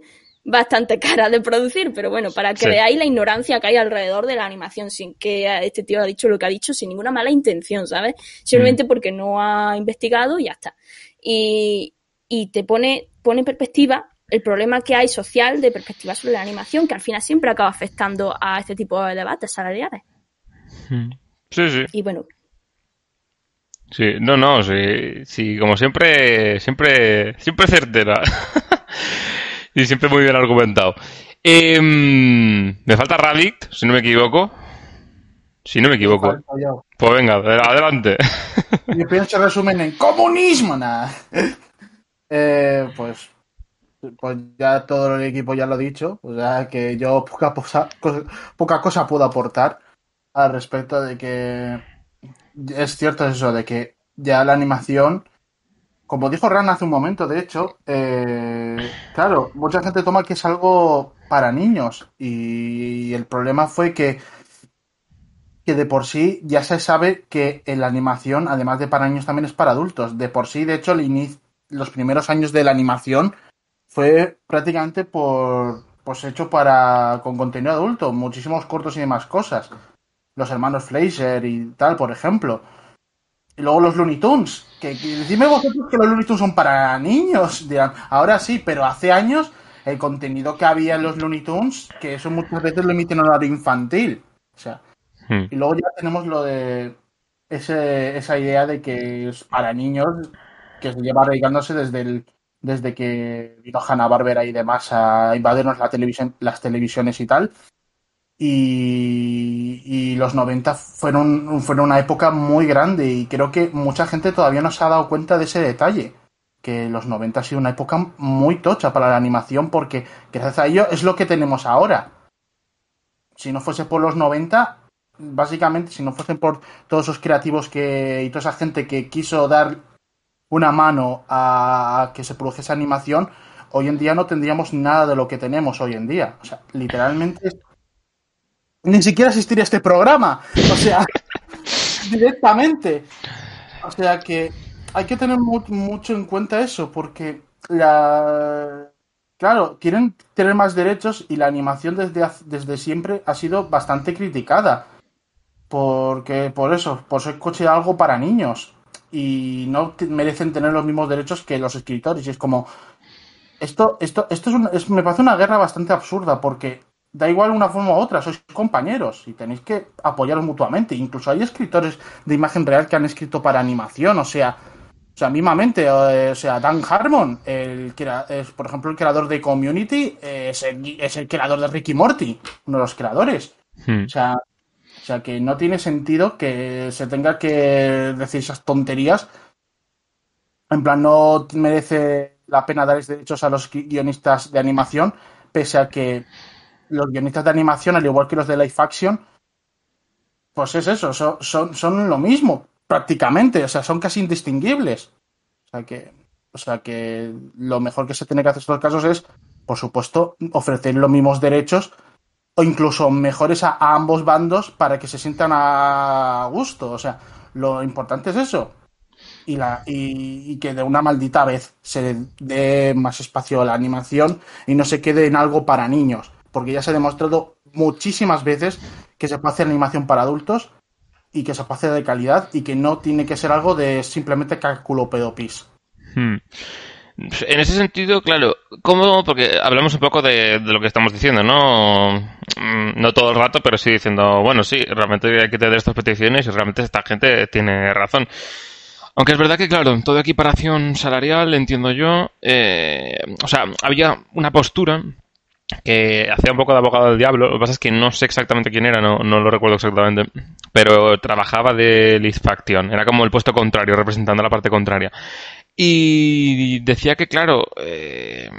bastante <laughs> caras de producir, pero bueno, para que Sí. veáis la ignorancia que hay alrededor de la animación, sin que este tío ha dicho lo que ha dicho, sin ninguna mala intención, ¿sabes? Simplemente porque no ha investigado y ya está. Y, y te pone, pone en perspectiva el problema que hay social de perspectiva sobre la animación, que al final siempre acaba afectando a este tipo de debates salariales. Sí, sí. Y bueno, Sí, no, no, sí, sí, como siempre, siempre, siempre certera. <laughs> y siempre muy bien argumentado. Em, me falta Radict, si no me equivoco. Si no me equivoco. Yo. Pues venga, adelante. Mi opinión se resumen en comunismo, nada. Eh, pues, pues ya todo el equipo ya lo ha dicho. O sea que yo poca, posa- cosa, poca cosa puedo aportar al respecto de que es cierto eso, de que ya la animación, como dijo Ran hace un momento, de hecho, eh, claro, mucha gente toma que es algo para niños y el problema fue que que de por sí ya se sabe que la animación, además de para niños, también es para adultos. De por sí, de hecho, el los primeros años de la animación fue prácticamente por pues hecho para con contenido adulto, muchísimos cortos y demás cosas. Los hermanos Fleischer y tal, por ejemplo. Y luego los Looney Tunes, que, que dime vosotros que los Looney Tunes son para niños, dirán, ahora sí, pero hace años el contenido que había en los Looney Tunes, que eso muchas veces lo emiten en horario infantil. O sea, Hmm. y luego ya tenemos lo de ese, esa idea de que es para niños que se lleva arraigándose desde el desde que vino Hanna Barbera y demás a invadirnos la televisión, las televisiones y tal. Y, los 90 fueron, fueron una época muy grande y creo que mucha gente todavía no se ha dado cuenta de ese detalle. Que los 90 ha sido una época muy tocha para la animación porque gracias a ello es lo que tenemos ahora. Si no fuese por los 90, básicamente, si no fuesen por todos esos creativos que, y toda esa gente que quiso dar una mano a que se produjese animación, hoy en día no tendríamos nada de lo que tenemos hoy en día. O sea, literalmente ni siquiera existiría este programa. O sea, <laughs> directamente. O sea que hay que tener mucho en cuenta eso, porque la. Claro, quieren tener más derechos y la animación desde, desde siempre ha sido bastante criticada. Porque, por eso, por ser coche algo para niños y no merecen tener los mismos derechos que los escritores. Y es como, esto, esto, esto es, me parece una guerra bastante absurda porque da igual una forma u otra, sois compañeros y tenéis que apoyaros mutuamente. Incluso hay escritores de imagen real que han escrito para animación, o sea, o sea, mismamente, eh, o sea, Dan Harmon, el que es, por ejemplo, el creador de Community, es, el, es el creador de Ricky Morty, uno de los creadores. Hmm. O sea, o sea que no tiene sentido que se tenga que decir esas tonterías. En plan, no merece la pena dar derechos a los guionistas de animación, pese a que los guionistas de animación, al igual que los de live action, pues es eso, son, son, lo mismo, prácticamente, o sea, son casi indistinguibles. O sea que, o sea que lo mejor que se tiene que hacer en estos casos es, por supuesto, ofrecer los mismos derechos o incluso mejores a, ambos bandos para que se sientan a gusto. O sea, lo importante es eso. Y, la, y, que de una maldita vez se dé más espacio a la animación y no se quede en algo para niños. Porque ya se ha demostrado muchísimas veces que se puede hacer animación para adultos y que se puede hacer de calidad y que no tiene que ser algo de simplemente cálculo pedopis. Hmm. En ese sentido, claro, ¿cómo? Porque hablamos un poco de, lo que estamos diciendo, ¿no? Mm, no todo el rato, pero sí diciendo, bueno, sí, realmente hay que tener estas peticiones y realmente esta gente tiene razón. Aunque es verdad que, claro, toda equiparación salarial, entiendo yo, eh, o sea, había una postura que hacía un poco de abogado del diablo. Lo que pasa es que no sé exactamente quién era, no, lo recuerdo exactamente. Pero trabajaba de Liz Faction. Era como el puesto contrario, representando la parte contraria. Y decía que, claro, eh,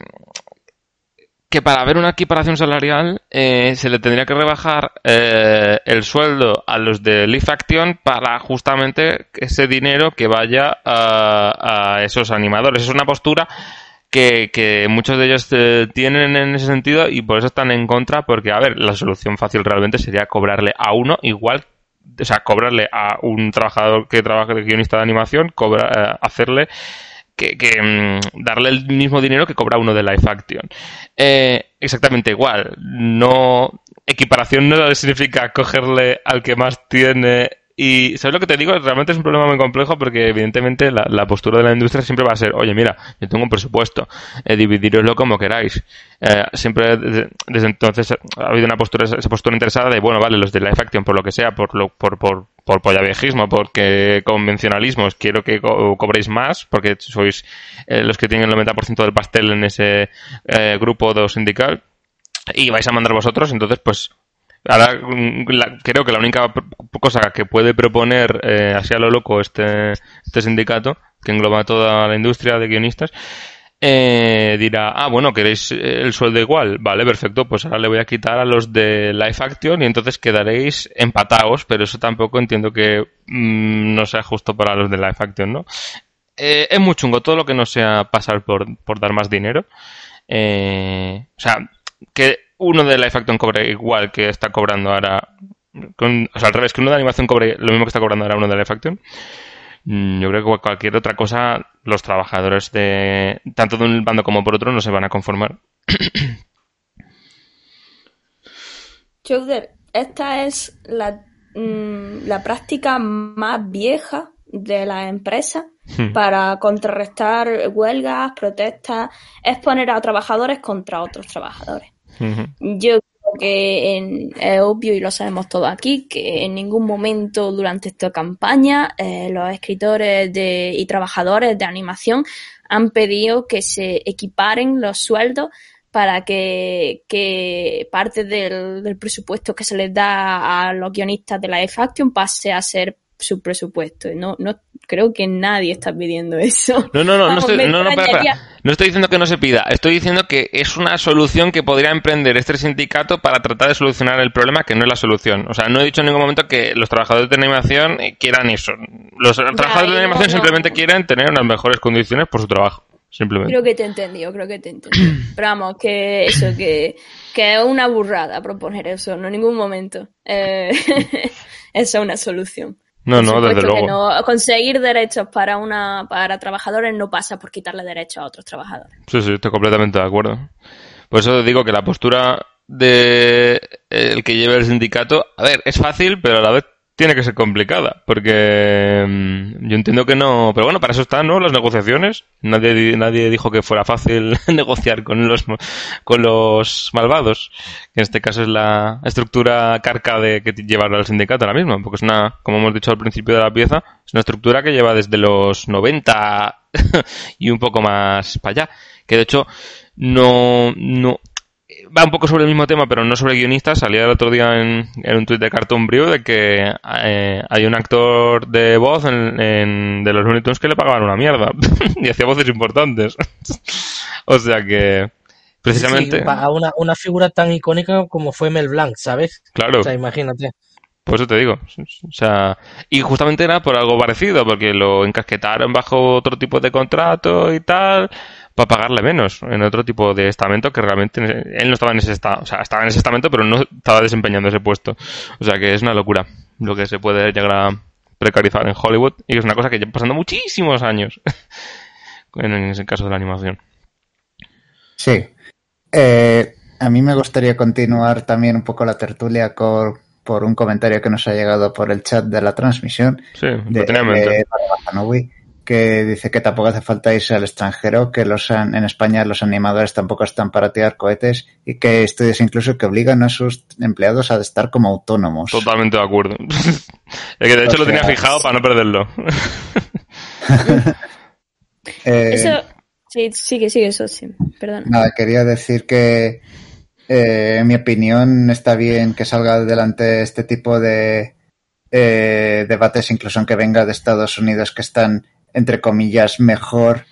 que para haber una equiparación salarial eh, se le tendría que rebajar eh, el sueldo a los de Leaf Action para justamente ese dinero que vaya a esos animadores. Es una postura que, que muchos de ellos tienen en ese sentido y por eso están en contra porque, a ver, la solución fácil realmente sería cobrarle a uno igual o sea, cobrarle a un trabajador que trabaja de guionista de animación, cobra, hacerle que, mm, darle el mismo dinero que cobra uno de live action. Eh, exactamente igual. No. Equiparación no significa cogerle al que más tiene y ¿sabes lo que te digo? Realmente es un problema muy complejo porque evidentemente la, postura de la industria siempre va a ser, oye, mira, yo tengo un presupuesto, eh, dividiroslo como queráis. Eh, siempre desde, entonces ha habido una postura, esa postura interesada de, bueno, vale, los de live action, por lo que sea, por, lo, por, por, por viejismo, porque convencionalismos, quiero que cobréis más, porque sois eh, los que tienen el 90% del pastel en ese eh, grupo de sindical y vais a mandar vosotros, entonces pues Ahora mm, creo que la única cosa que puede proponer eh, así a lo loco este, este sindicato, que engloba toda la industria de guionistas, eh, dirá, ah, bueno, ¿queréis el sueldo igual? Vale, perfecto, pues ahora le voy a quitar a los de Live Action y entonces quedaréis empatados, pero eso tampoco entiendo que mm, no sea justo para los de Live Action, ¿no? Eh, es muy chungo todo lo que no sea pasar por, por dar más dinero. Eh, o sea, que uno de Live Action cobre igual que está cobrando ahora. o sea, al revés, que uno de animación cobre lo mismo que está cobrando ahora uno de Live Action. Mm, yo creo que cualquier otra cosa, los trabajadores de tanto de un bando como por otro no se van a conformar. <coughs> Chowder, esta es la, mm, la práctica más vieja de la empresa hmm. para contrarrestar huelgas, protestas, es poner a trabajadores contra otros trabajadores. Yo que es obvio y lo sabemos todos aquí, que en ningún momento durante esta campaña eh, los escritores de, y trabajadores de animación han pedido que se equiparen los sueldos para que, que parte del, del, presupuesto que se les da a los guionistas de la F-Action pase a ser su presupuesto. No, no creo que nadie está pidiendo eso. <laughs> No, no, no, no, estoy, no, no, no, estoy diciendo que no se pida, estoy diciendo que es una solución que podría emprender este sindicato para tratar de solucionar el problema que no es la solución. O sea, no he dicho en ningún momento que los trabajadores de animación quieran eso. Los trabajadores de animación simplemente quieren tener unas mejores condiciones por su trabajo. Simplemente. Creo que te he entendido, creo que te he entendido. <clears throat> Pero vamos, que eso, que, que es una burrada proponer eso, no en ningún momento. Eh, <laughs> esa es una solución. No, no, desde luego. No, conseguir derechos para una para trabajadores no pasa por quitarle derechos a otros trabajadores. Sí, sí, estoy completamente de acuerdo. Por eso digo que la postura de el que lleve el sindicato, a ver, es fácil, pero a la vez tiene que ser complicada, porque mm, yo entiendo que no, pero bueno, para eso están, ¿no? Las negociaciones. Nadie, nadie dijo que fuera fácil <laughs> negociar con los, con los malvados, que en este caso es la estructura carca de que lleva al sindicato ahora mismo, porque es una, como hemos dicho al principio de la pieza, es una estructura que lleva desde los 90 <laughs> y un poco más para allá, que de hecho no, no, va un poco sobre el mismo tema, pero no sobre guionistas. Salía el otro día en, un tuit de Cartoon Brew de que eh, hay un actor de voz en, de los Looney Tunes que le pagaban una mierda <laughs> y hacía voces importantes. <laughs> o sea que, precisamente. a una, una figura tan icónica como fue Mel Blanc, ¿sabes? Claro. O sea, imagínate. Por eso te digo. O sea, y justamente era por algo parecido, porque lo encasquetaron bajo otro tipo de contrato y tal para pagarle menos en otro tipo de estamento que realmente él no estaba en ese estado, o sea, estaba en ese estamento pero no estaba desempeñando ese puesto. O sea que es una locura lo que se puede llegar a precarizar en Hollywood y es una cosa que lleva pasando muchísimos años <laughs> en ese caso de la animación. Sí. Eh, a mí me gustaría continuar también un poco la tertulia con, por un comentario que nos ha llegado por el chat de la transmisión. Sí, de, de que dice que tampoco hace falta irse al extranjero, que los en España los animadores tampoco están para tirar cohetes y que hay estudios incluso que obligan a sus empleados a estar como autónomos. Totalmente de acuerdo. <laughs> es que de hecho lo tenía fijado para no perderlo. <laughs> eh, eso, sí, sigue, sigue, eso sí, perdón. Nada, quería decir que eh, en mi opinión está bien que salga adelante este tipo de eh, debates, incluso aunque venga de Estados Unidos, que están entre comillas, mejor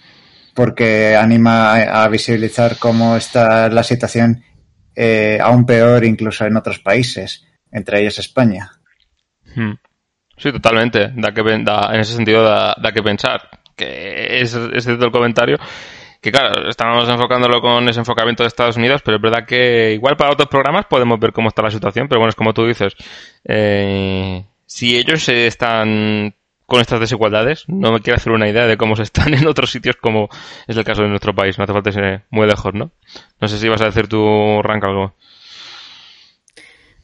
porque anima a visibilizar cómo está la situación eh, aún peor incluso en otros países, entre ellos España. Hmm. Sí, totalmente. Da que, da, en ese sentido da, que pensar. Que es, es cierto el comentario. Que claro, estamos enfocándolo con ese enfocamiento de Estados Unidos, pero es verdad que igual para otros programas podemos ver cómo está la situación, pero bueno, es como tú dices. Eh, si ellos están con estas desigualdades. No me quiero hacer una idea de cómo se están <laughs> en otros sitios como es el caso de nuestro país. No hace falta ser muy lejos, ¿no? No sé si ibas a decir tu rank algo.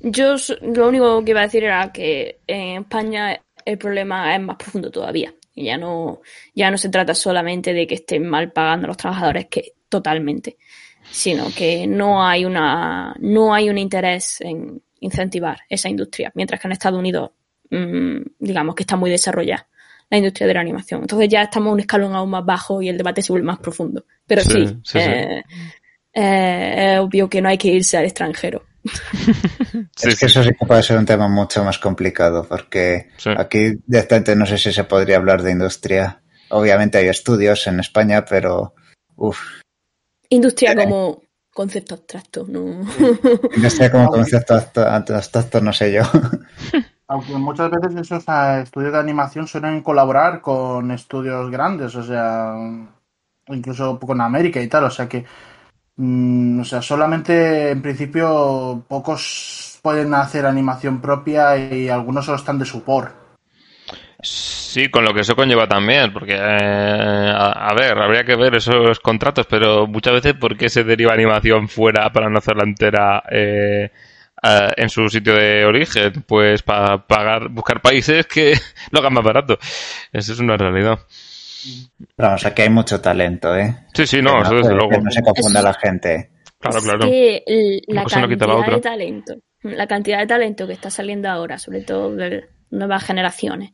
Yo lo único que iba a decir era que en España el problema es más profundo todavía. Ya no, ya no se trata solamente de que estén mal pagando a los trabajadores, que totalmente, sino que no hay una, no hay un interés en incentivar esa industria, mientras que en Estados Unidos digamos que está muy desarrollada la industria de la animación. Entonces ya estamos un escalón aún más bajo y el debate se vuelve más profundo. Pero sí, eh, eh, es obvio que no hay que irse al extranjero. <laughs> es que eso sí que puede ser un tema mucho más complicado, porque aquí directamente no sé si se podría hablar de industria. Obviamente hay estudios en España, pero uff. <laughs> Industria como concepto abstracto, ¿no? Industria como concepto abstracto, no sé yo. <laughs> Aunque muchas veces esos estudios de animación suelen colaborar con estudios grandes, o sea, incluso con América y tal, o sea que, mm, o sea, solamente en principio pocos pueden hacer animación propia y algunos solo están de support. Sí, con lo que eso conlleva también, porque, eh, a, ver, habría que ver esos contratos, pero muchas veces, ¿por qué se deriva animación fuera para no hacerla entera? Eh, eh, en su sitio de origen, pues para pagar, buscar países que <laughs> lo hagan más barato. Eso es una realidad. Vamos, aquí hay mucho talento, ¿eh? Sí, sí, no, eso desde luego. Que no se confunda la gente. Claro, Es claro. que el- la no cantidad otra. de talento, la cantidad de talento que está saliendo ahora, sobre todo de nuevas generaciones,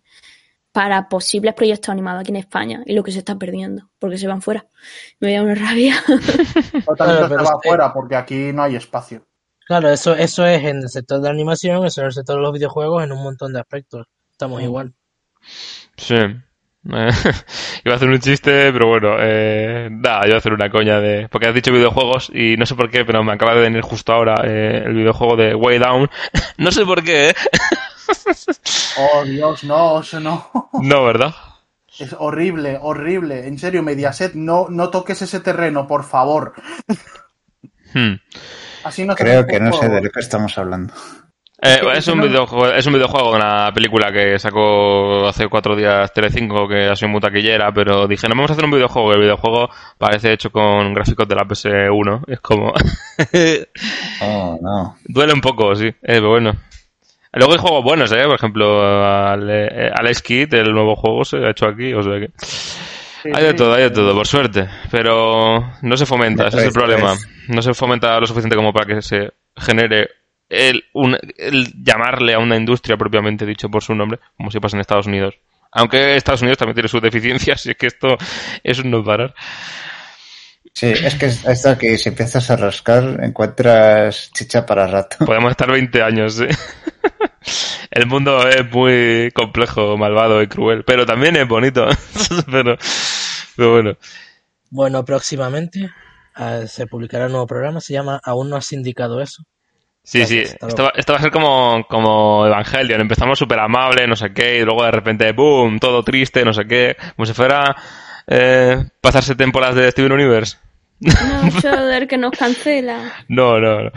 para posibles proyectos animados aquí en España y lo que se está perdiendo, porque se van fuera. Me da una rabia. <laughs> O también Claro, se va es que- afuera porque aquí no hay espacio. Claro, eso, eso es en el sector de la animación, eso en el sector de los videojuegos, en un montón de aspectos. Estamos Mm. igual. Sí. Eh, <laughs> iba a hacer un chiste, pero bueno, eh, nada, iba a hacer una coña de... Porque has dicho videojuegos y no sé por qué, pero me acaba de venir justo ahora eh, el videojuego de Way Down. <laughs> no sé por qué, ¿eh? <laughs> Oh, Dios, no, eso no. No, ¿verdad? Es horrible, horrible. En serio, Mediaset, no, no toques ese terreno, por favor. Hmm. Así no se Creo que no sé de lo que estamos hablando. Eh, es, un videojuego, es un videojuego de una película que sacó hace cuatro días Telecinco que ha sido muy taquillera, pero dije, no vamos a hacer un videojuego. El videojuego parece hecho con gráficos de la PS1. <laughs> Es como... <laughs> Oh, no. Duele un poco, sí. Eh, pero bueno. Luego hay juegos buenos, ¿eh? Por ejemplo, Ale- Alex Kidd, el nuevo juego se ha hecho aquí, o sea que... Sí, Hay de sí. todo, hay de todo, por suerte. Pero no se fomenta, ese es el problema. No se fomenta lo suficiente como para que se genere el, un- el llamarle a una industria propiamente dicho por su nombre, como si pasa en Estados Unidos. Aunque Estados Unidos también tiene sus deficiencias, <laughs> y es que esto es un no parar. Sí, es que esto aquí, si empiezas a rascar, encuentras chicha para rato. Podemos estar 20 años, sí. El mundo es muy complejo, malvado y cruel, pero también es bonito. <laughs> pero, pero bueno. Bueno, próximamente ah, se publicará un nuevo programa, se llama Aún no has indicado eso. Sí, sí, Gracias, esto va, esto va a ser como, como Evangelion. Empezamos súper amable, no sé qué, y luego de repente, ¡boom! Todo triste, no sé qué. Como si fuera eh, pasarse temporadas de Steven Universe. No, Schroeder que nos cancela. <laughs> No, no, no.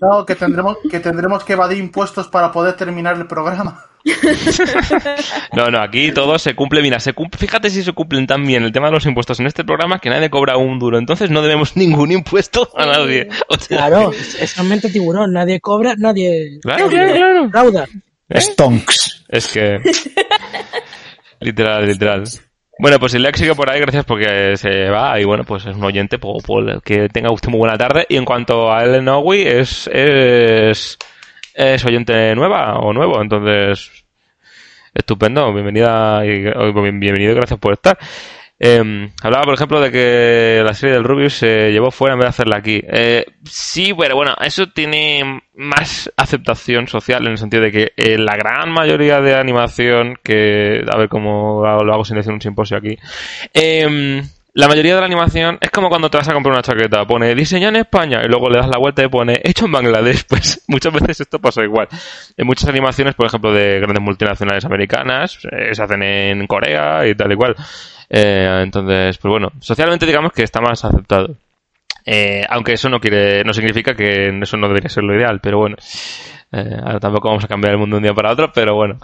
No, que tendremos, que tendremos que evadir impuestos para poder terminar el programa. <laughs> No, no, aquí todo se cumple. Mira, se cumple, fíjate si se cumplen tan bien el tema de los impuestos en este programa que nadie cobra un duro. Entonces no debemos <laughs> ningún impuesto a nadie. O sea, Claro, <laughs> es es mente tiburón, nadie cobra, nadie Claro, claro, claro. frauda. Stonks. Es que. literal, literal. Bueno, pues Lex sigue por ahí, gracias porque se va y bueno, pues es un oyente, pues, pues, que tenga usted muy buena tarde. Y en cuanto a Ellen Owi, es, es, es oyente nueva o nuevo, entonces estupendo, bienvenida y o bien- bienvenido gracias por estar. Eh, hablaba, por ejemplo, de que la serie del Rubius se llevó fuera en vez de hacerla aquí. Eh, sí, pero bueno, eso tiene más aceptación social en el sentido de que eh, la gran mayoría de animación, que a ver cómo lo hago sin decir un simposio aquí, eh, la mayoría de la animación es como cuando te vas a comprar una chaqueta, pone diseñado en España y luego le das la vuelta y pone hecho en Bangladesh. <laughs> Pues muchas veces esto pasa igual. En muchas animaciones, por ejemplo, de grandes multinacionales americanas, eh, se hacen en Corea y tal y cual. Eh, entonces, pues bueno, socialmente digamos que está más aceptado. Eh, aunque eso no quiere, no significa que eso no debería ser lo ideal, pero bueno. Eh, ahora tampoco vamos a cambiar el mundo un día para otro, pero bueno.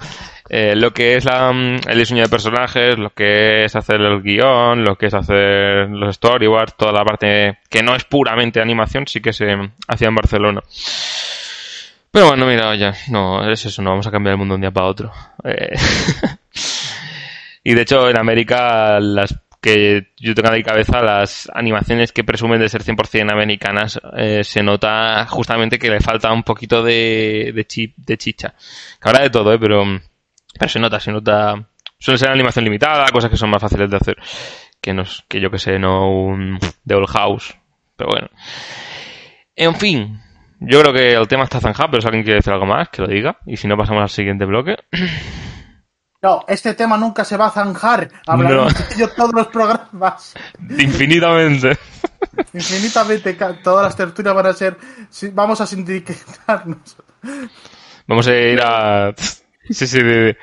Eh, lo que es la, mm, el diseño de personajes, lo que es hacer el guion, lo que es hacer los storyboards, toda la parte que no es puramente animación, sí que se hacía en Barcelona. Pero bueno, mira, oye, no, es eso, no vamos a cambiar el mundo un día para otro. Eh, <laughs> y de hecho, en América, las que yo tengo en mi cabeza, las animaciones que presumen de ser 100% americanas, eh, se nota justamente que le falta un poquito de, de, chip, de chicha. Que habrá de todo, ¿eh? Pero, pero se nota, se nota. Suele ser animación limitada, cosas que son más fáciles de hacer. Que, nos, que yo que sé, no un The Old House. Pero bueno. En fin, yo creo que el tema está zanjado, pero si alguien quiere decir algo más, que lo diga. Y si no, pasamos al siguiente bloque. <clears throat> No, este tema nunca se va a zanjar. Hablaremos de ello todos los programas. Infinitamente. Infinitamente, todas las tertulias van a ser. sí, Vamos a sindicarnos. Vamos a ir a. Sí, sí, de-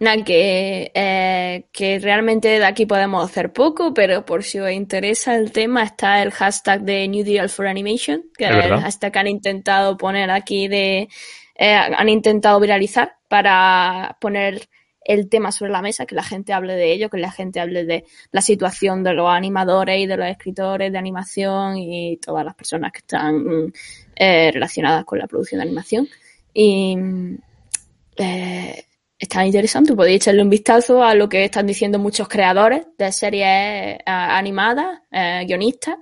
Nada, que, eh, que realmente de aquí podemos hacer poco, pero por si os interesa el tema, está el hashtag de New Deal for Animation, que Es es el verdad. hashtag que han intentado poner aquí de. eh, han intentado viralizar para poner el tema sobre la mesa, que la gente hable de ello, que la gente hable de la situación de los animadores y de los escritores de animación y todas las personas que están eh, relacionadas con la producción de animación. Y eh, está interesante, podéis echarle un vistazo a lo que están diciendo muchos creadores de series eh, animadas, eh, guionistas,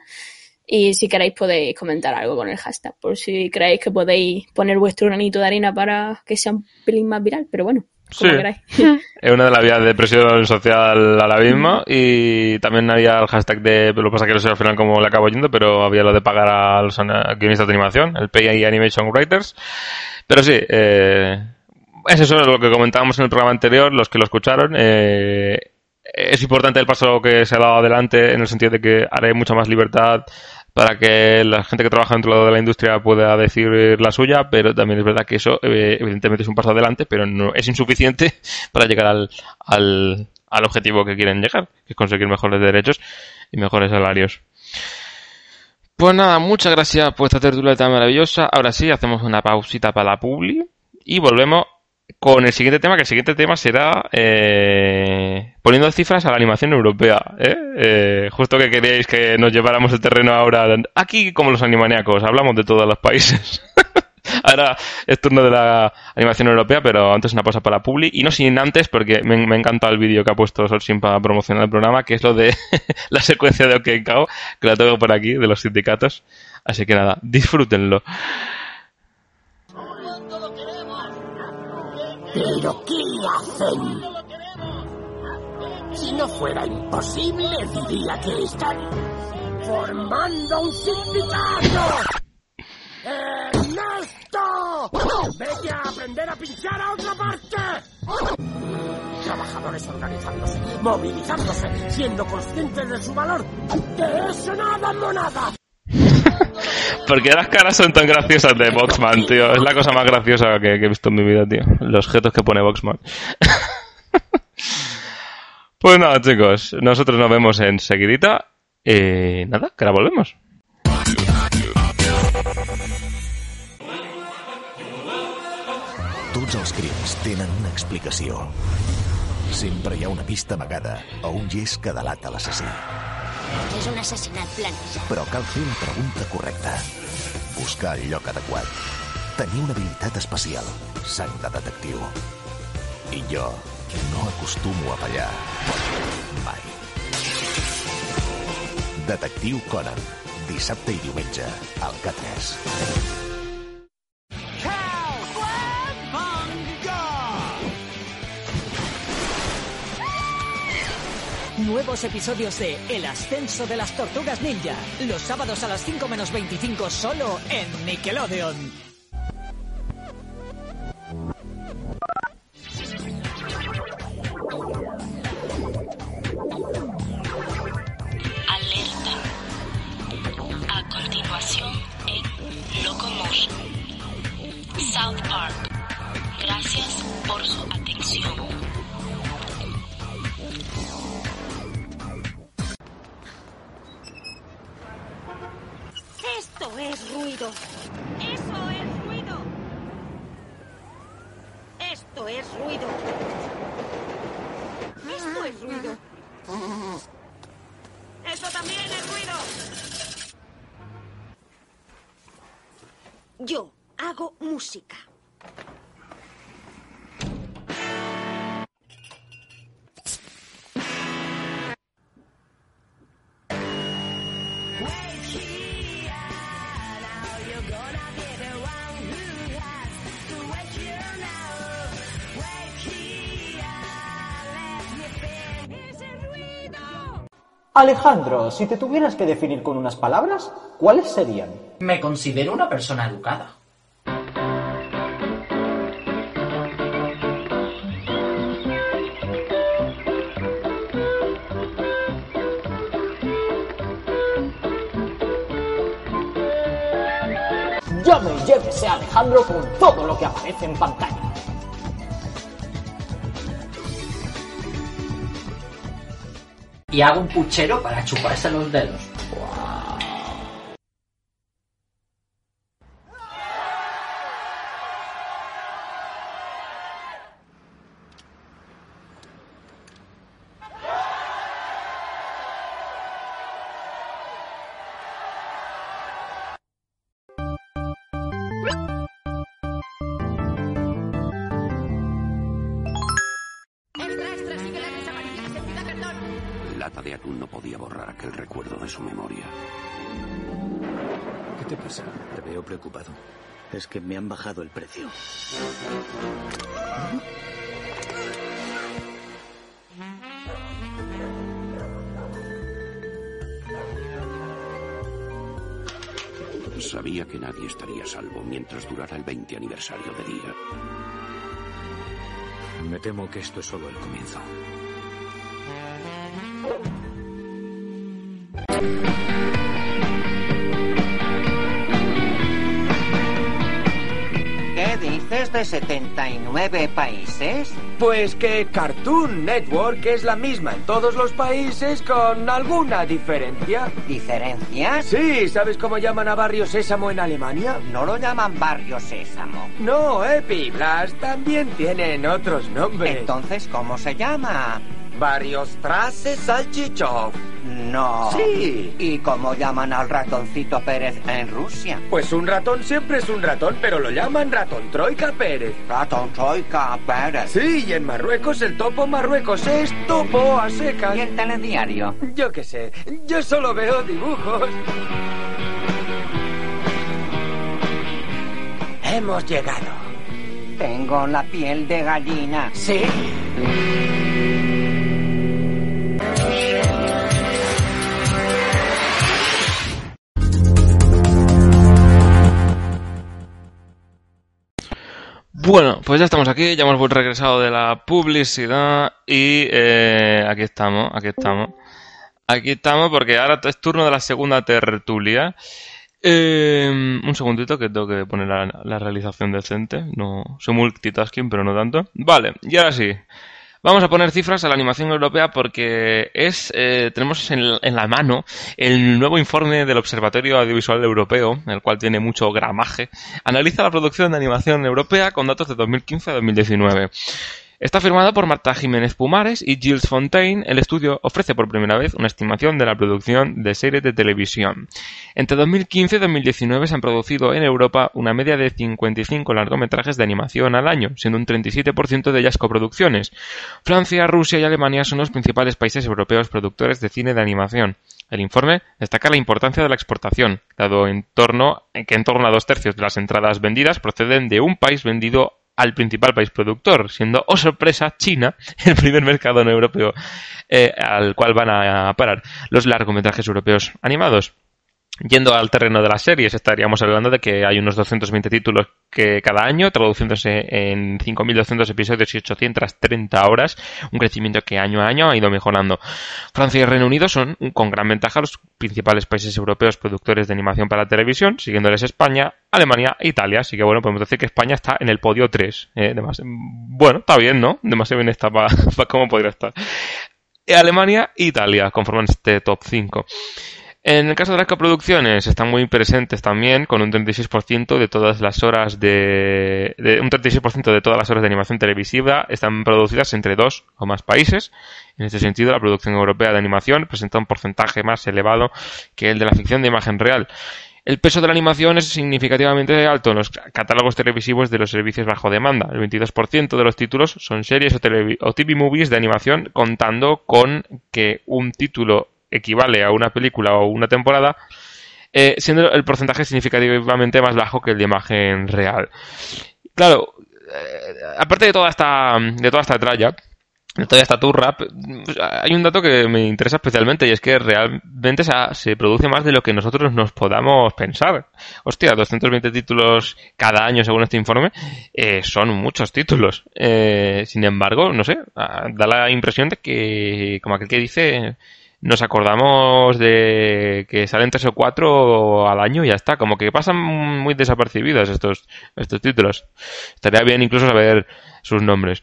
Y si queréis podéis comentar algo con el hashtag, por si creéis que podéis poner vuestro granito de arena para que sea un pelín más viral, pero bueno, como Sí. queráis. <laughs> Es una de las vías de presión social ahora mismo y también había el hashtag de, lo que pasa que no sé al final cómo le acabo yendo, pero había lo de pagar a los guionistas de animación, el Pay Animation Writers. Pero sí, eh, es eso lo que comentábamos en el programa anterior, los que lo escucharon. eh, es importante el paso que se ha dado adelante en el sentido de que haré mucha más libertad para que la gente que trabaja dentro de la industria pueda decir la suya, pero también es verdad que eso eh, evidentemente es un paso adelante, pero no es insuficiente <laughs> para llegar al, al, al objetivo que quieren llegar, que es conseguir mejores derechos y mejores salarios. Pues nada, muchas gracias por esta tertulia tan maravillosa. Ahora sí, hacemos una pausita para la publi y volvemos con el siguiente tema, que el siguiente tema será eh, poniendo cifras a la animación europea. ¿eh? Eh, justo que queríais que nos lleváramos el terreno ahora. Aquí, como los animaniacos, hablamos de todos los países. <laughs> ahora es turno de la animación europea, pero antes una pausa para publi. Y no sin antes, porque me, me encanta el vídeo que ha puesto Solsin para promocionar el programa, que es lo de <laughs> la secuencia de OK Cao, que la tengo por aquí, de los sindicatos. Así que nada, disfrútenlo. ¿Pero qué hacen? Si no fuera imposible, diría que están formando un sindicato. ¡Ernesto! ¡Vete a aprender a pinchar a otra parte! Trabajadores organizándose, movilizándose, siendo conscientes de su valor. ¡De eso nada, monada! Porque las caras son tan graciosas de Boxman, tío. Es la cosa más graciosa que, he visto en mi vida, tío. Los objetos que pone Boxman. <laughs> pues nada, chicos. Nosotros nos vemos enseguidita. Y nada, que ahora volvemos. Tots els crims tenen una explicació. Sempre hi una pista amagada o un gest que delata l'assassí. És un assassinat planejat. Però cal fer la pregunta correcta. Buscar el lloc adequat. Tenir una habilitat especial. Sang de detectiu. I jo no acostumo a fallar. Mai. Detectiu Conan. Dissabte i diumenge al K3. Nuevos episodios de El ascenso de las tortugas ninja. Los sábados a las 5 menos 25 solo en Nickelodeon. Alerta. A continuación en Locomotion. South Park. Gracias por su atención. Es ruido. Eso es ruido. Esto es ruido. Esto es ruido. Eso también es ruido. Yo hago música. Alejandro, si te tuvieras que definir con unas palabras, ¿cuáles serían? Me considero una persona educada. Llame y llévese a Alejandro con todo lo que aparece en pantalla. Y hago un puchero para chuparse los dedos. Lata de atún no podía borrar aquel recuerdo de su memoria. te pasa? Te veo preocupado. Es que me han bajado el precio. Sabía que nadie estaría a salvo mientras durara el 20 aniversario de día. Me temo que esto es solo el comienzo. ¿Qué dices de 79 países? Pues que Cartoon Network es la misma en todos los países con alguna diferencia. ¿Diferencias? Sí, ¿sabes cómo llaman a Barrio Sésamo en Alemania? No lo llaman Barrio Sésamo. No, Epi Blas también tienen otros nombres. Entonces, ¿cómo se llama? Barrio Strasse Salchichov. No. Sí. ¿Y cómo llaman al ratoncito Pérez en Rusia? Pues un ratón siempre es un ratón, pero lo llaman ratón Troika Pérez. Ratón Troika Pérez. Sí, y en Marruecos el topo Marruecos es topo a secas. ¿Y el telediario? Yo qué sé, yo solo veo dibujos. Hemos llegado. Tengo la piel de gallina. Sí. Bueno, pues ya estamos aquí, ya hemos regresado de la publicidad y eh, aquí estamos, aquí estamos. Aquí estamos porque ahora es turno de la segunda tertulia. Eh, un segundito que tengo que poner la, la realización decente. No, soy multitasking, pero no tanto. Vale, y ahora sí. Vamos a poner cifras a la animación europea porque es eh, tenemos en, en, la mano el nuevo informe del Observatorio Audiovisual Europeo, el cual tiene mucho gramaje. Analiza la producción de animación europea con datos de 2015 a 2019. Está firmado por Marta Jiménez Pumares y Gilles Fontaine. El estudio ofrece por primera vez una estimación de la producción de series de televisión. Entre 2015 y 2019 se han producido en Europa una media de 55 largometrajes de animación al año, siendo un 37% de ellas coproducciones. Francia, Rusia y Alemania son los principales países europeos productores de cine de animación. El informe destaca la importancia de la exportación, dado en torno, que en torno a dos tercios de las entradas vendidas proceden de un país vendido al principal país productor, siendo, oh sorpresa, China <laughs> el primer mercado no europeo eh, al cual van a parar los largometrajes europeos animados. Yendo al terreno de las series, estaríamos hablando de que hay unos 220 títulos que cada año, traduciéndose en 5.200 episodios y 830 horas, un crecimiento que año a año ha ido mejorando. Francia y Reino Unido son, con gran ventaja, los principales países europeos productores de animación para televisión, siguiéndoles España, Alemania e Italia. Así que bueno, podemos decir que España está en el podio 3. Eh, bueno, está bien, ¿no? Demasiado bien está para <laughs> pa cómo podría estar. Alemania e Italia conforman este top 5. En el caso de las coproducciones están muy presentes también con un 36% de todas las horas de, un 36% de todas las horas de animación televisiva están producidas entre dos o más países. En este sentido, la producción europea de animación presenta un porcentaje más elevado que el de la ficción de imagen real. El peso de la animación es significativamente alto en los catálogos televisivos de los servicios bajo demanda. El 22% de los títulos son series o TV movies de animación, contando con que un título equivale a una película o una temporada, eh, siendo el porcentaje significativamente más bajo que el de imagen real. Claro, eh, aparte de toda esta, de toda esta tralla, de toda esta turra, hay un dato que me interesa especialmente y es que realmente se, se, produce más de lo que nosotros nos podamos pensar. Hostia, 220 títulos cada año según este informe eh, son muchos títulos. Eh, sin embargo, no sé, da la impresión de que, como aquel que dice, nos acordamos de que salen tres o cuatro al año y ya está. Como que pasan muy desapercibidos estos, estos títulos. Estaría bien incluso saber sus nombres.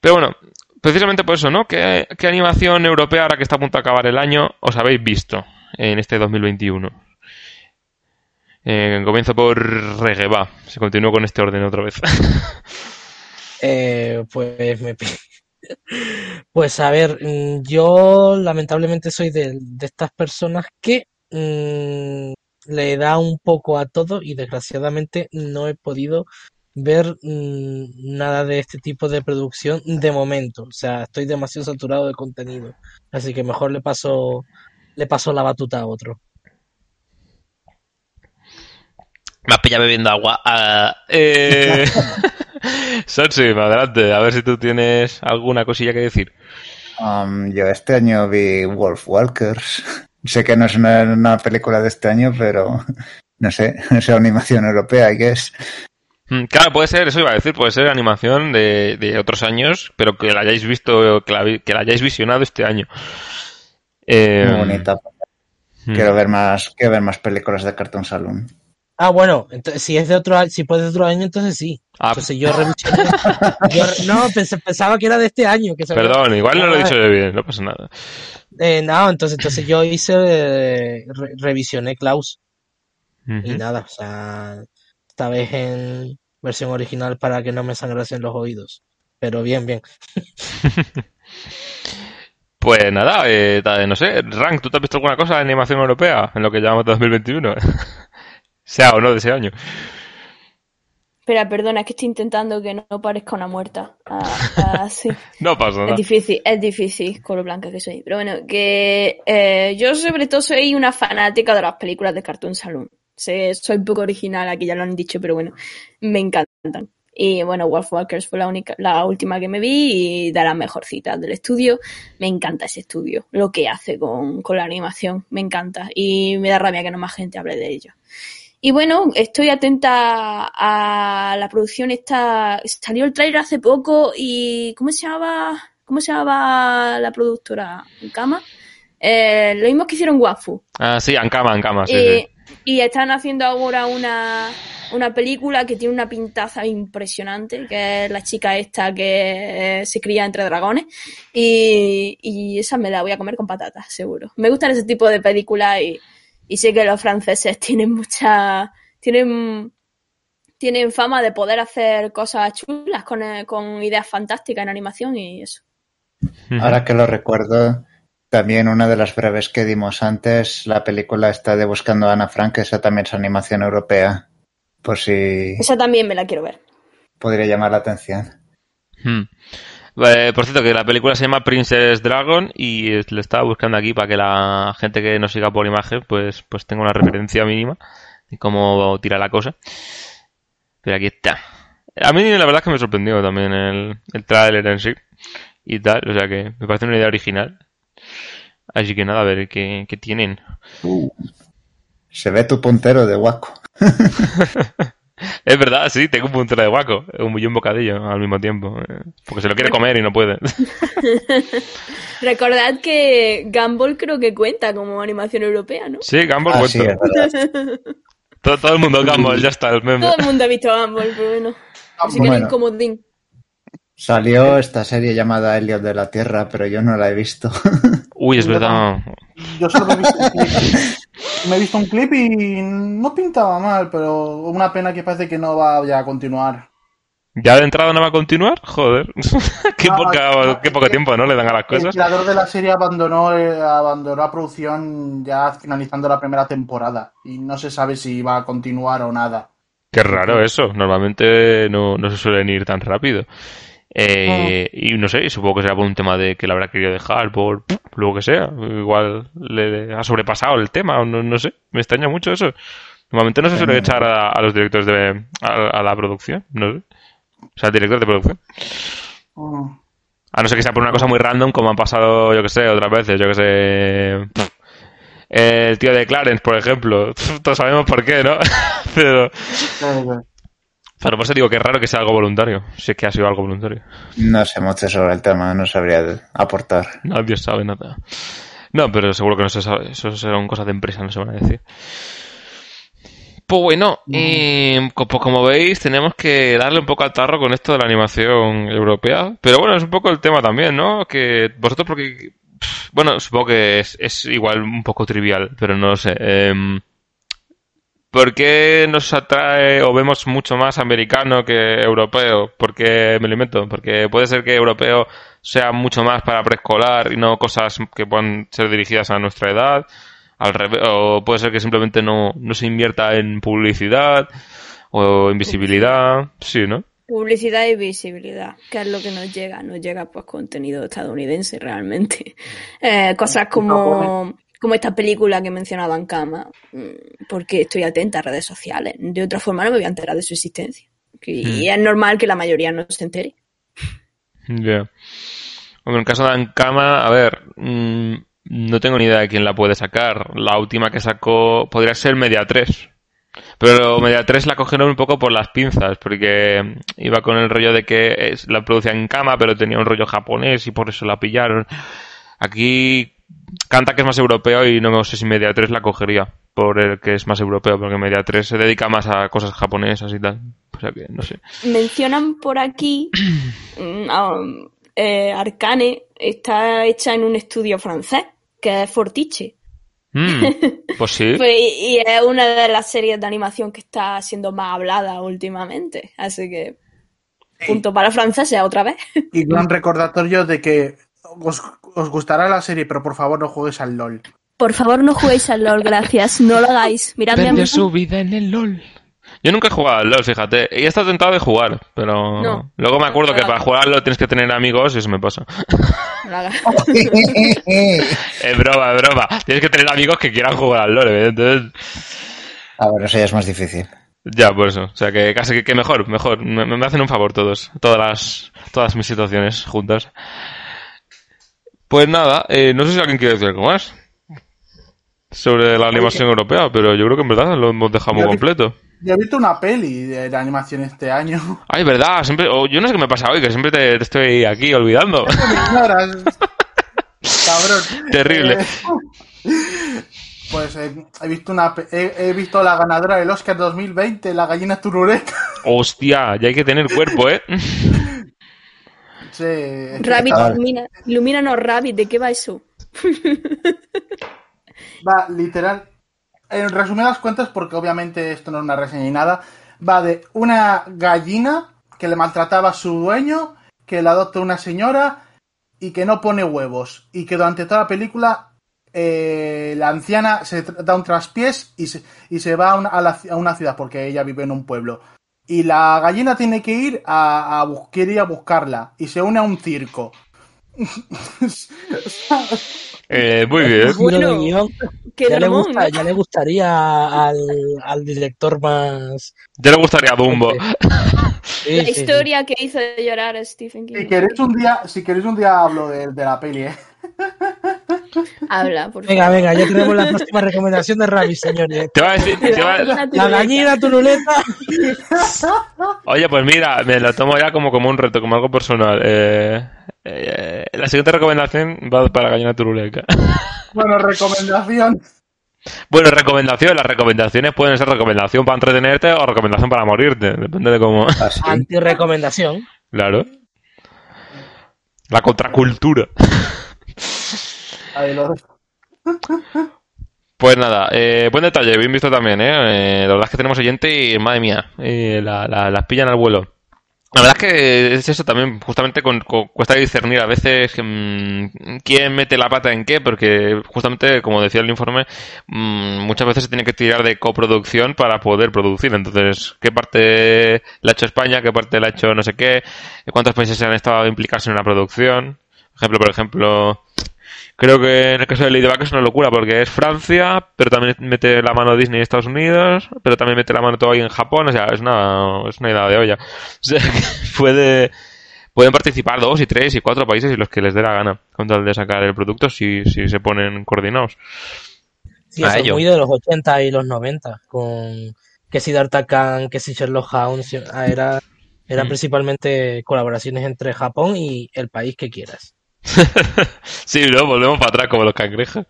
Pero bueno, precisamente por eso, ¿no? ¿Qué, animación europea, ahora que está a punto de acabar el año, os habéis visto en este 2021? Eh, comienzo por Reggae, va. Se continúa con este orden otra vez. <laughs> eh, pues me pues a ver, yo lamentablemente soy de, de estas personas que mmm, le da un poco a todo y desgraciadamente no he podido ver mmm, nada de este tipo de producción de momento. O sea, estoy demasiado saturado de contenido. Así que mejor le paso, le paso la batuta a otro. Me has pillado bebiendo agua. Ah, eh... <laughs> Adelante, a ver si tú tienes alguna cosilla que decir. Um, yo este año vi Wolf Walkers. sé que no es una, una, película de este año, pero no sé, <laughs> es animación europea, I guess. Mm, Claro, puede ser, eso iba a decir, puede ser animación de, de otros años, pero que la hayáis visto, que la, que la hayáis visionado este año. Eh, Muy bonita. mm. Quiero ver más, quiero ver más películas de Cartoon Saloon. Ah, bueno, entonces, si es de otro año, si puede de otro año, entonces sí. Ah. Entonces yo <laughs> yo re- no, pensaba que era de este año. Que había- Perdón, igual no lo he dicho yo bien, no pasa nada. eh, no, entonces, entonces yo hice, eh, re- revisioné Klaus. Y nada, o sea, esta vez en versión original para que no me sangrasen los oídos. Pero bien, bien. <laughs> Pues nada, eh, no sé, Rank, ¿tú te has visto alguna cosa de animación europea en lo que llamamos 2021? <laughs> sea o no de ese año. Espera, perdona, es que estoy intentando que no parezca una muerta. Ah, ah, sí. <laughs> No pasa nada. Es difícil, es difícil con lo blanca que soy. Pero bueno, que eh, yo sobre todo soy una fanática de las películas de Cartoon Saloon. Sé, soy poco original, aquí ya lo han dicho, pero bueno, me encantan. Y bueno, Wolf Walkers fue la única, la última que me vi y de las mejorcitas del estudio. Me encanta ese estudio, lo que hace con, con la animación, me encanta. Y me da rabia que no más gente hable de ello. Y bueno, estoy atenta a la producción esta. Salió el trailer hace poco y ¿cómo se llamaba? ¿Cómo se llamaba la productora? ¿Cama? Eh, lo mismo que hicieron Wafu. Ah, sí, Ankama, Ankama, sí, y, sí. y están haciendo ahora una, una película que tiene una pintaza impresionante, que es la chica esta que eh, se cría entre dragones. Y, y esa me la voy a comer con patatas, seguro. Me gustan ese tipo de películas y, y sé que los franceses <laughs> tienen mucha. tienen tienen fama de poder hacer cosas chulas con, eh, con ideas fantásticas en animación y eso. Ahora que lo recuerdo, también una de las breves que dimos antes, la película está de Buscando a Ana Frank, esa también es animación europea, por si Esa también me la quiero ver. podría llamar la atención. Hmm. Eh, por cierto, que la película se llama Princess Dragon y le estaba buscando aquí para que la gente que nos siga por imagen pues, pues tenga una referencia mínima de cómo tira la cosa. Pero aquí está. A mí la verdad es que me sorprendió también el, el tráiler en sí y tal, o sea que me parece una idea original. Así que nada, a ver qué, qué tienen. Se ve tu puntero de guaco. <laughs> Es verdad, sí, tengo un puntero de guaco un- y un bocadillo al mismo tiempo. eh, Porque se lo quiere comer y no puede. <laughs> Recordad que Gumball creo que cuenta como animación europea, ¿no? Sí, Gumball Ah, cuenta. sí, <laughs> todo, todo el mundo Gumball, ya está, el meme. Todo el mundo ha visto Gumball, pero bueno. Así que Bueno. comodín. Salió esta serie llamada Elliot de la Tierra, pero yo no la he visto. Uy, es <laughs> verdad. Yo solo me he visto. Me he visto un clip y no pintaba mal, pero una pena que parece que no va ya a continuar. ¿Ya de entrada no va a continuar? Joder. <laughs> qué, No, poca- no, qué poco tiempo, ¿no? Le dan a las El cosas. creador de la serie abandonó, eh, abandonó la producción ya finalizando la primera temporada y no se sabe si va a continuar o nada. Qué raro eso. Normalmente no, no se suelen ir tan rápido. Eh, Y no sé, supongo que será por un tema de que le habrá querido dejar, por lo que sea. Igual le ha sobrepasado el tema, o no, no sé. Me extraña mucho eso. Normalmente no se suele echar a, a los directores de. A, a la producción, no sé. O sea, al director de producción. A no ser que sea por una cosa muy random, como han pasado, yo que sé, otras veces, yo que sé. El tío de Clarence, por ejemplo. <laughs> Todos sabemos por qué, ¿no? <laughs> Pero. Pero por eso digo que es raro que sea algo voluntario. Si es que ha sido algo voluntario. No sé mucho sobre el tema, no sabría aportar. Nadie sabe nada. No, pero seguro que no se sabe. Eso serán cosas de empresa, no se van a decir. Pues bueno, eh, pues como veis, tenemos que darle un poco al tarro con esto de la animación europea. Pero bueno, es un poco el tema también, ¿no? Que vosotros, porque. Bueno, supongo que es, es igual un poco trivial, pero no lo sé. em, ¿Por qué nos atrae o vemos mucho más americano que europeo? ¿Por qué me lo invento? Porque puede ser que europeo sea mucho más para preescolar y no cosas que puedan ser dirigidas a nuestra edad. Al revés, o puede ser que simplemente no, no se invierta en publicidad o en visibilidad. Sí, ¿no? Publicidad y visibilidad, que es lo que nos llega. Nos llega pues contenido estadounidense realmente. <laughs> Eh, cosas como como esta película que mencionaba en cama, mm, porque estoy atenta a redes sociales. De otra forma no me voy a enterar de su existencia. Y Hmm. es normal que la mayoría no se entere. <laughs> Ya. Hombre, en el caso de Ankama, a ver, mm, no tengo ni idea de quién la puede sacar. La última que sacó podría ser Media 3. Pero Media 3 la cogieron un poco por las pinzas, porque iba con el rollo de que es- la producía en cama, pero tenía un rollo japonés y por eso la pillaron. Aquí canta que es más europeo y no sé si Media 3 la cogería por el que es más europeo, porque Media 3 se dedica más a cosas japonesas y tal. O sea que no sé. Mencionan por aquí, <clears throat> mm, um, eh, Arcane está hecha en un estudio francés, que es Fortiche. Mm, pues sí. <laughs> Pues, y es una de las series de animación que está siendo más hablada últimamente. Así que, punto para franceses otra vez. Y gran recordatorio de que os, os gustará la serie, pero por favor no juegues al LOL. Por favor, no juguéis al LOL, gracias. No lo hagáis. Miradme a mí. Su vida en el LOL. Yo nunca he jugado al LOL, fíjate. Y he estado tentado de jugar, pero No. luego me acuerdo que No. para jugarlo tienes que tener amigos y eso me pasa. <laughs> Es broma, es broma. Tienes que tener amigos que quieran jugar al LOL, evidentemente. Ah, bueno, eso ya es más difícil. Ya, por eso. O sea, que casi que, que mejor, mejor. Me, me hacen un favor todos. Todas las, todas mis situaciones juntas. Pues nada, eh, no sé si alguien quiere decir algo más sobre la animación europea, pero yo creo que en verdad lo hemos dejado muy completo. Yo he visto una peli de, de animación este año. <laughs> Ay, verdad, siempre, o yo no sé qué me pasa hoy, que siempre te, te estoy aquí olvidando. <laughs> <laughs> Cabrón. Terrible. Eh, pues eh, he visto una he visto la ganadora del Oscar 2020, la gallina turureta. Hostia, ya hay que tener cuerpo, ¿eh? Sí, Rabbit, ilumina, ilumínanos, Rabbit, ¿de qué va eso? <laughs> Va, literal. En resumidas cuentas, porque obviamente esto no es una reseña ni nada, va de una gallina que le maltrataba a su dueño, que la adopta una señora y que no pone huevos. Y que durante toda la película eh, la anciana se da un traspiés y se, y se va a una, a la ci- a una ciudad, porque ella vive en un pueblo. Y la gallina tiene que ir a, a a buscarla y se une a un circo. Eh, muy bien. De qué ya, le ya le gustaría al, al director más. Ya le gustaría Dumbo. Sí, La sí, sí. historia que hizo llorar a Stephen King. Si queréis un día, si queréis un día hablo de, de la peli, ¿eh? Habla, por Venga, favor. venga, ya tenemos la próxima recomendación de Rabbit, señores. Te va a decir, te va- La gallina turuleta. Oye, pues mira, me lo tomo ya como, como un reto, como algo personal. Eh, eh, la siguiente recomendación va para Gallina Turuleca. Bueno, recomendación. Bueno, recomendación. Las recomendaciones pueden ser recomendación para entretenerte o recomendación para morirte. Depende de cómo. Anti-recomendación. Claro. La contracultura. Lo. Pues nada, eh, buen detalle, bien visto también, ¿eh? Eh, La verdad es que tenemos oyente y, madre mía, la- la- las pillan al vuelo. La verdad es que es eso también, justamente con, cuesta discernir a veces mm, quién mete la pata en qué, porque justamente, como decía el informe, mm, muchas veces se tiene que tirar de coproducción para poder producir. Entonces, ¿qué parte la ha hecho España? ¿Qué parte la ha hecho no sé qué? ¿Cuántos países han estado implicados en una producción? Por ejemplo, por ejemplo, Creo que en el caso de Ladybug es una locura porque es Francia, pero también mete la mano Disney y Estados Unidos, pero también mete la mano todavía en Japón, o sea, es una, es una idea de olla. O sea, <laughs> que puede, pueden participar dos y tres y cuatro países y los que les dé la gana con tal de sacar el producto si, si se ponen coordinados. Sí, eso es muy de los 80 y los 90, con que si D'Artagnan, que si Sherlock Holmes, era, eran Mm. principalmente colaboraciones entre Japón y el país que quieras. <laughs> Sí, no, volvemos para atrás como los cangrejos.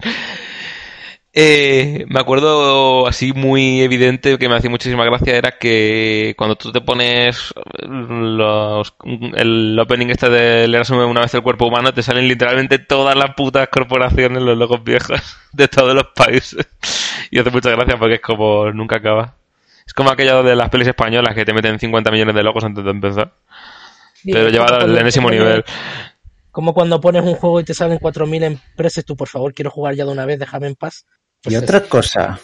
Eh, me acuerdo así muy evidente que me hacía muchísima gracia era que cuando tú te pones los, el opening este de leer una vez el cuerpo humano te salen literalmente todas las putas corporaciones, los logos viejos <laughs> de todos los países. Y hace mucha gracia porque es como nunca acaba. Es como aquello de las pelis españolas que te meten 50 millones de logos antes de empezar. Pero como al enésimo nivel. Como cuando pones un juego y te salen 4.000 empresas, tú por favor quiero jugar ya de una vez, déjame en paz. Pues Y eso. otra cosa.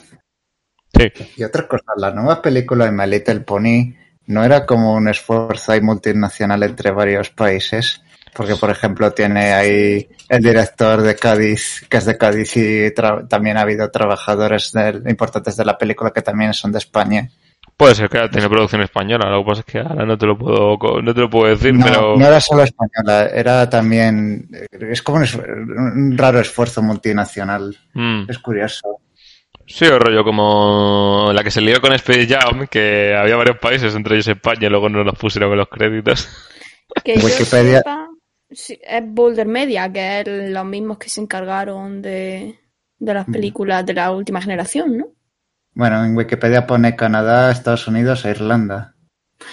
Sí. Y otra cosa, la nueva película de My Little Pony no era como un esfuerzo ahí multinacional entre varios países. Porque, por ejemplo, tiene ahí el director de Cádiz, que es de Cádiz, y también ha habido trabajadores del- importantes de la película que también son de España. Puede ser que tiene producción española, lo que pasa es que ahora no te lo puedo, no te lo puedo decir, No, pero... no era solo española, era también. Es como un, es- un raro esfuerzo multinacional. Mm. Es curioso. Sí, o rollo como la que se lió con Space Jam, que había varios países, entre ellos España, y luego no los pusieron en los créditos. Que yo Wikipedia- sepa, sí, es Boulder Media, que es los mismos que se encargaron de, de las películas de la última generación, ¿no? Bueno, en Wikipedia pone Canadá, Estados Unidos e Irlanda.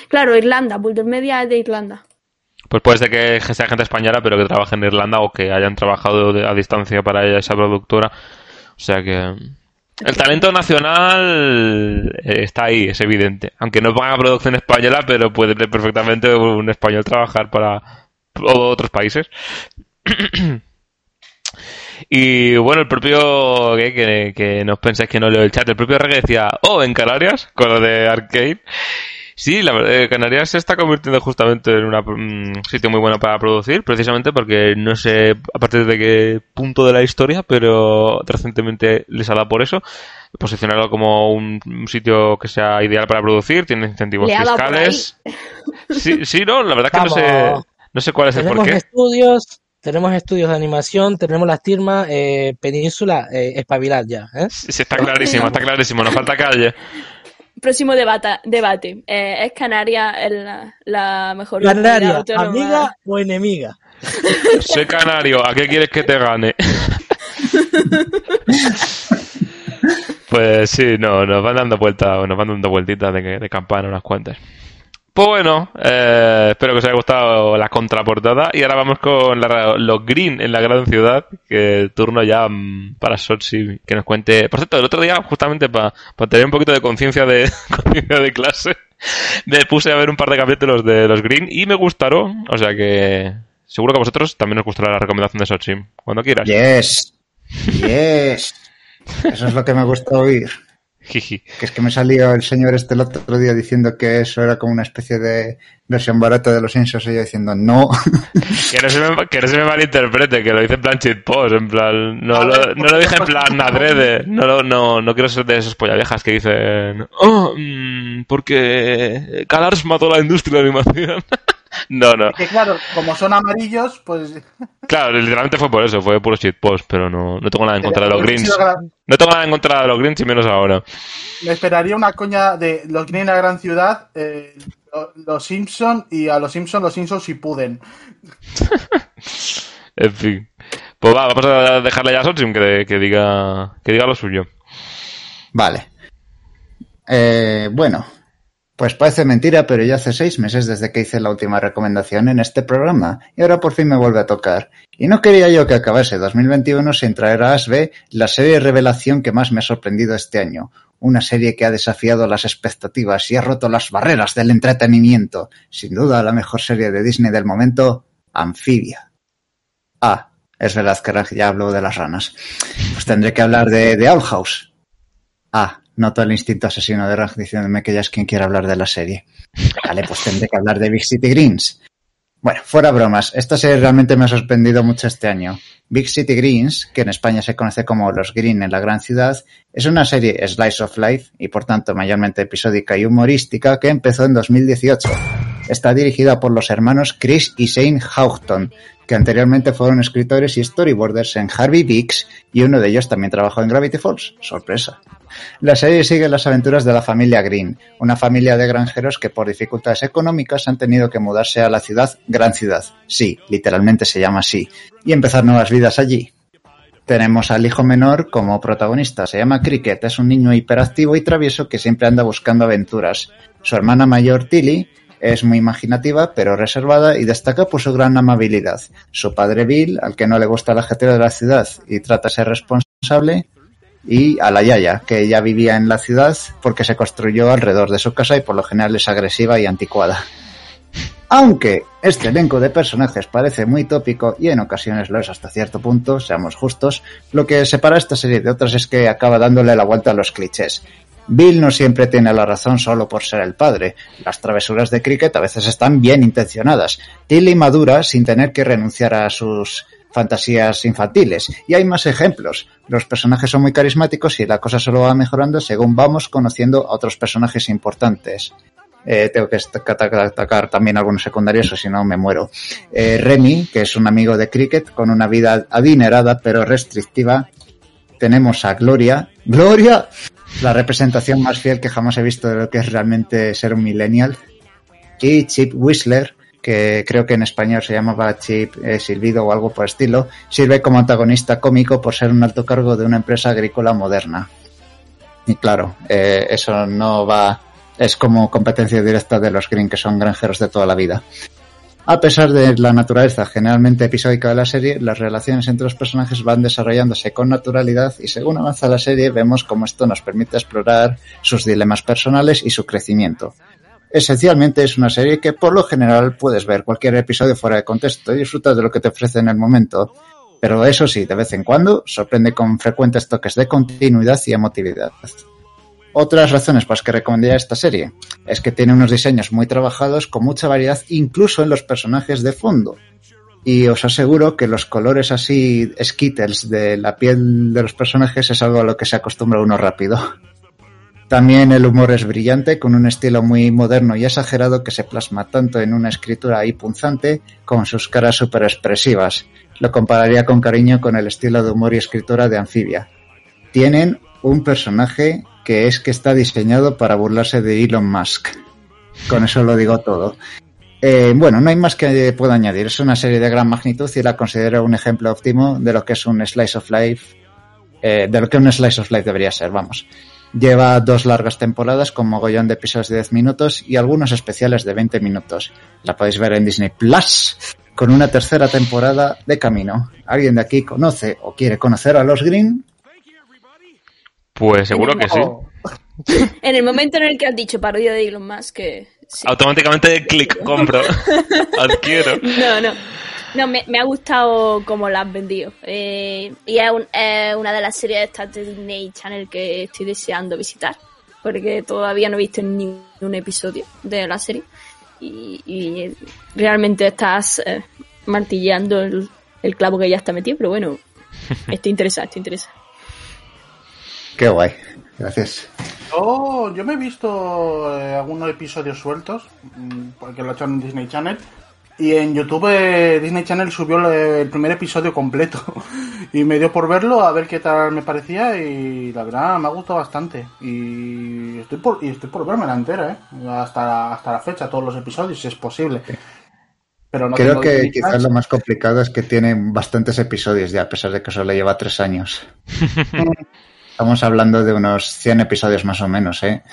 Claro, Irlanda, Boulder Media es de Irlanda. Pues puede ser que sea gente española, pero que trabaje en Irlanda o que hayan trabajado de- a distancia para ella, esa productora. O sea que... El talento nacional eh, está ahí, es evidente. Aunque no paga producción española, pero puede perfectamente un español trabajar para otros países. <clears throat> <clears throat> Y bueno, el propio, que, que, que no os pensáis que no leo el chat, el propio Reggae decía, oh, en Canarias, con lo de Arcade. Sí, la verdad, eh, Canarias se está convirtiendo justamente en una- un sitio muy bueno para producir, precisamente porque no sé a partir de qué punto de la historia, pero recientemente les ha dado por eso, posicionarlo como un, un sitio que sea ideal para producir, tiene incentivos Le ha dado por fiscales. Sí, sí, no, la verdad que no sé, no sé cuál es el porqué. estudios, tenemos estudios de animación, tenemos las firmas eh, Península, eh, espabilad ya. ¿eh? Sí, está clarísimo, está clarísimo, nos falta calle. Próximo debata- debate. Eh, ¿Es Canarias la, la mejor Canaria, amiga o enemiga. <laughs> Soy canario, ¿a qué quieres que te gane? <laughs> Pues sí, no, nos van dando vueltas, nos van dando vueltitas de, de campana unas cuantas. Pues bueno, eh, espero que os haya gustado la contraportada y ahora vamos con la- los Green en la gran ciudad, que turno ya mm, para Sotsi que nos cuente. Por cierto, el otro día, justamente para tener un poquito de conciencia de <laughs> de clase, me puse a ver un par de capítulos de los Green y me gustaron, o sea que seguro que a vosotros también os gustará la recomendación de Sotsi cuando quieras. Yes. Yes. Eso es lo que me gusta oír. Jiji. Que es que me salió el señor este el otro día diciendo que eso era como una especie de versión barata de los Simpsons y yo diciendo no. <laughs> Que no, se me, que no se me malinterprete, que lo dice en plan cheat post, en plan, no, lo, no lo dije en plan adrede, no, lo- no, no quiero ser de esos pollaviejas que dicen, oh, mm, porque Calars mató la industria de la animación. <laughs> no, no, Que claro, como son amarillos, pues claro, literalmente fue por eso, fue puro cheat post, pero no, no tengo nada en contra de los Hubiese Greens. gran- No tengo nada en contra de los Greens y menos ahora. me esperaría una coña de los Green en la gran ciudad, eh, lo- los Simpson y a los Simpson los Simpsons si puden. <laughs> En fin. Pues va, vamos a dejarle ya a Sotsim que, que diga, que diga lo suyo. Vale. Eh, bueno, pues parece mentira, pero ya hace seis meses desde que hice la última recomendación en este programa y ahora por fin me vuelve a tocar. Y no quería yo que acabase 2021 sin traer a Asbe la serie de revelación que más me ha sorprendido este año. Una serie que ha desafiado las expectativas y ha roto las barreras del entretenimiento. Sin duda la mejor serie de Disney del momento, Anfibia. Ah, es verdad que ya hablo de las ranas. Pues tendré que hablar de, de Owl House. Ah, noto el instinto asesino de Raj diciéndome que ya es quien quiere hablar de la serie. Vale, pues tendré que hablar de Big City Greens. Bueno, fuera bromas, esta serie realmente me ha sorprendido mucho este año. Big City Greens, que en España se conoce como Los Green en la Gran Ciudad, es una serie slice of life y por tanto mayormente episódica y humorística que empezó en 2018. Está dirigida por los hermanos Chris y Shane Houghton, que anteriormente fueron escritores y storyboarders en Harvey Beaks y uno de ellos también trabajó en Gravity Falls. Sorpresa. La serie sigue las aventuras de la familia Green, una familia de granjeros que por dificultades económicas han tenido que mudarse a la ciudad Gran Ciudad. Sí, literalmente se llama así. Y empezar nuevas vidas allí. Tenemos al hijo menor como protagonista. Se llama Cricket, es un niño hiperactivo y travieso que siempre anda buscando aventuras. Su hermana mayor, Tilly, es muy imaginativa, pero reservada y destaca por su gran amabilidad. Su padre Bill, al que no le gusta el ajetreo de la ciudad y trata de ser responsable, y a la Yaya, que ya vivía en la ciudad porque se construyó alrededor de su casa y por lo general es agresiva y anticuada. Aunque este elenco de personajes parece muy tópico y en ocasiones lo es hasta cierto punto, seamos justos, lo que separa esta serie de otras es que acaba dándole la vuelta a los clichés. Bill no siempre tiene la razón solo por ser el padre. Las travesuras de Cricket a veces están bien intencionadas. Tilly madura sin tener que renunciar a sus fantasías infantiles. Y hay más ejemplos. Los personajes son muy carismáticos y la cosa solo va mejorando según vamos conociendo a otros personajes importantes. Eh, tengo que atacar también algunos secundarios o si no me muero. Eh, Remy, que es un amigo de Cricket con una vida adinerada pero restrictiva. Tenemos a Gloria. ¡Gloria! La representación más fiel que jamás he visto de lo que es realmente ser un millennial. Y Chip Whistler, que creo que en español se llamaba Chip eh, Silvido o algo por estilo, sirve como antagonista cómico por ser un alto cargo de una empresa agrícola moderna. Y claro, eh, eso no va, es como competencia directa de los Green, que son granjeros de toda la vida. A pesar de la naturaleza generalmente episódica de la serie, las relaciones entre los personajes van desarrollándose con naturalidad y según avanza la serie vemos cómo esto nos permite explorar sus dilemas personales y su crecimiento. Esencialmente es una serie que por lo general puedes ver cualquier episodio fuera de contexto y disfrutar de lo que te ofrece en el momento, pero eso sí, de vez en cuando sorprende con frecuentes toques de continuidad y emotividad. Otras razones por las que recomendaría esta serie es que tiene unos diseños muy trabajados con mucha variedad incluso en los personajes de fondo. Y os aseguro que los colores así skittles de la piel de los personajes es algo a lo que se acostumbra uno rápido. También el humor es brillante, con un estilo muy moderno y exagerado que se plasma tanto en una escritura ahí punzante como en sus caras super expresivas. Lo compararía con cariño con el estilo de humor y escritura de Anfibia. Tienen un personaje que es que está diseñado para burlarse de Elon Musk. Con eso lo digo todo. Eh, bueno, no hay más que puedo añadir. Es una serie de gran magnitud y la considero un ejemplo óptimo de lo que es un slice of life, eh, de lo que un slice of life debería ser, vamos. Lleva dos largas temporadas con mogollón de episodios de 10 minutos y algunos especiales de 20 minutos. La podéis ver en Disney Plus con una tercera temporada de camino. ¿Alguien de aquí conoce o quiere conocer a los Green? Pues seguro que sí. <laughs> En el momento en el que has dicho parodia de Elon Musk, que sí. Automáticamente clic, compro, <laughs> adquiero. No, no. No, me, me ha gustado cómo la has vendido. Eh, y es, un- es una de las series estas de Disney Channel que estoy deseando visitar. Porque todavía no he visto ni un episodio de la serie. Y, y realmente estás eh, martilleando el, el clavo que ya está metido. Pero bueno, <laughs> estoy interesada, estoy interesada. Qué guay. Gracias. Yo, yo me he visto eh, algunos episodios sueltos, mm, porque lo he hecho en Disney Channel. Y en YouTube eh, Disney Channel subió el, el primer episodio completo. <laughs> y me dio por verlo, a ver qué tal me parecía. Y la verdad me ha gustado bastante. Y estoy por, y estoy por verme la entera, ¿eh? Hasta, hasta la fecha, todos los episodios, si es posible. Pero no Creo que Disney quizás lo más complicado es que tiene bastantes episodios ya, a pesar de que solo lleva tres años. <laughs> Estamos hablando de unos 100 episodios más o menos, ¿eh?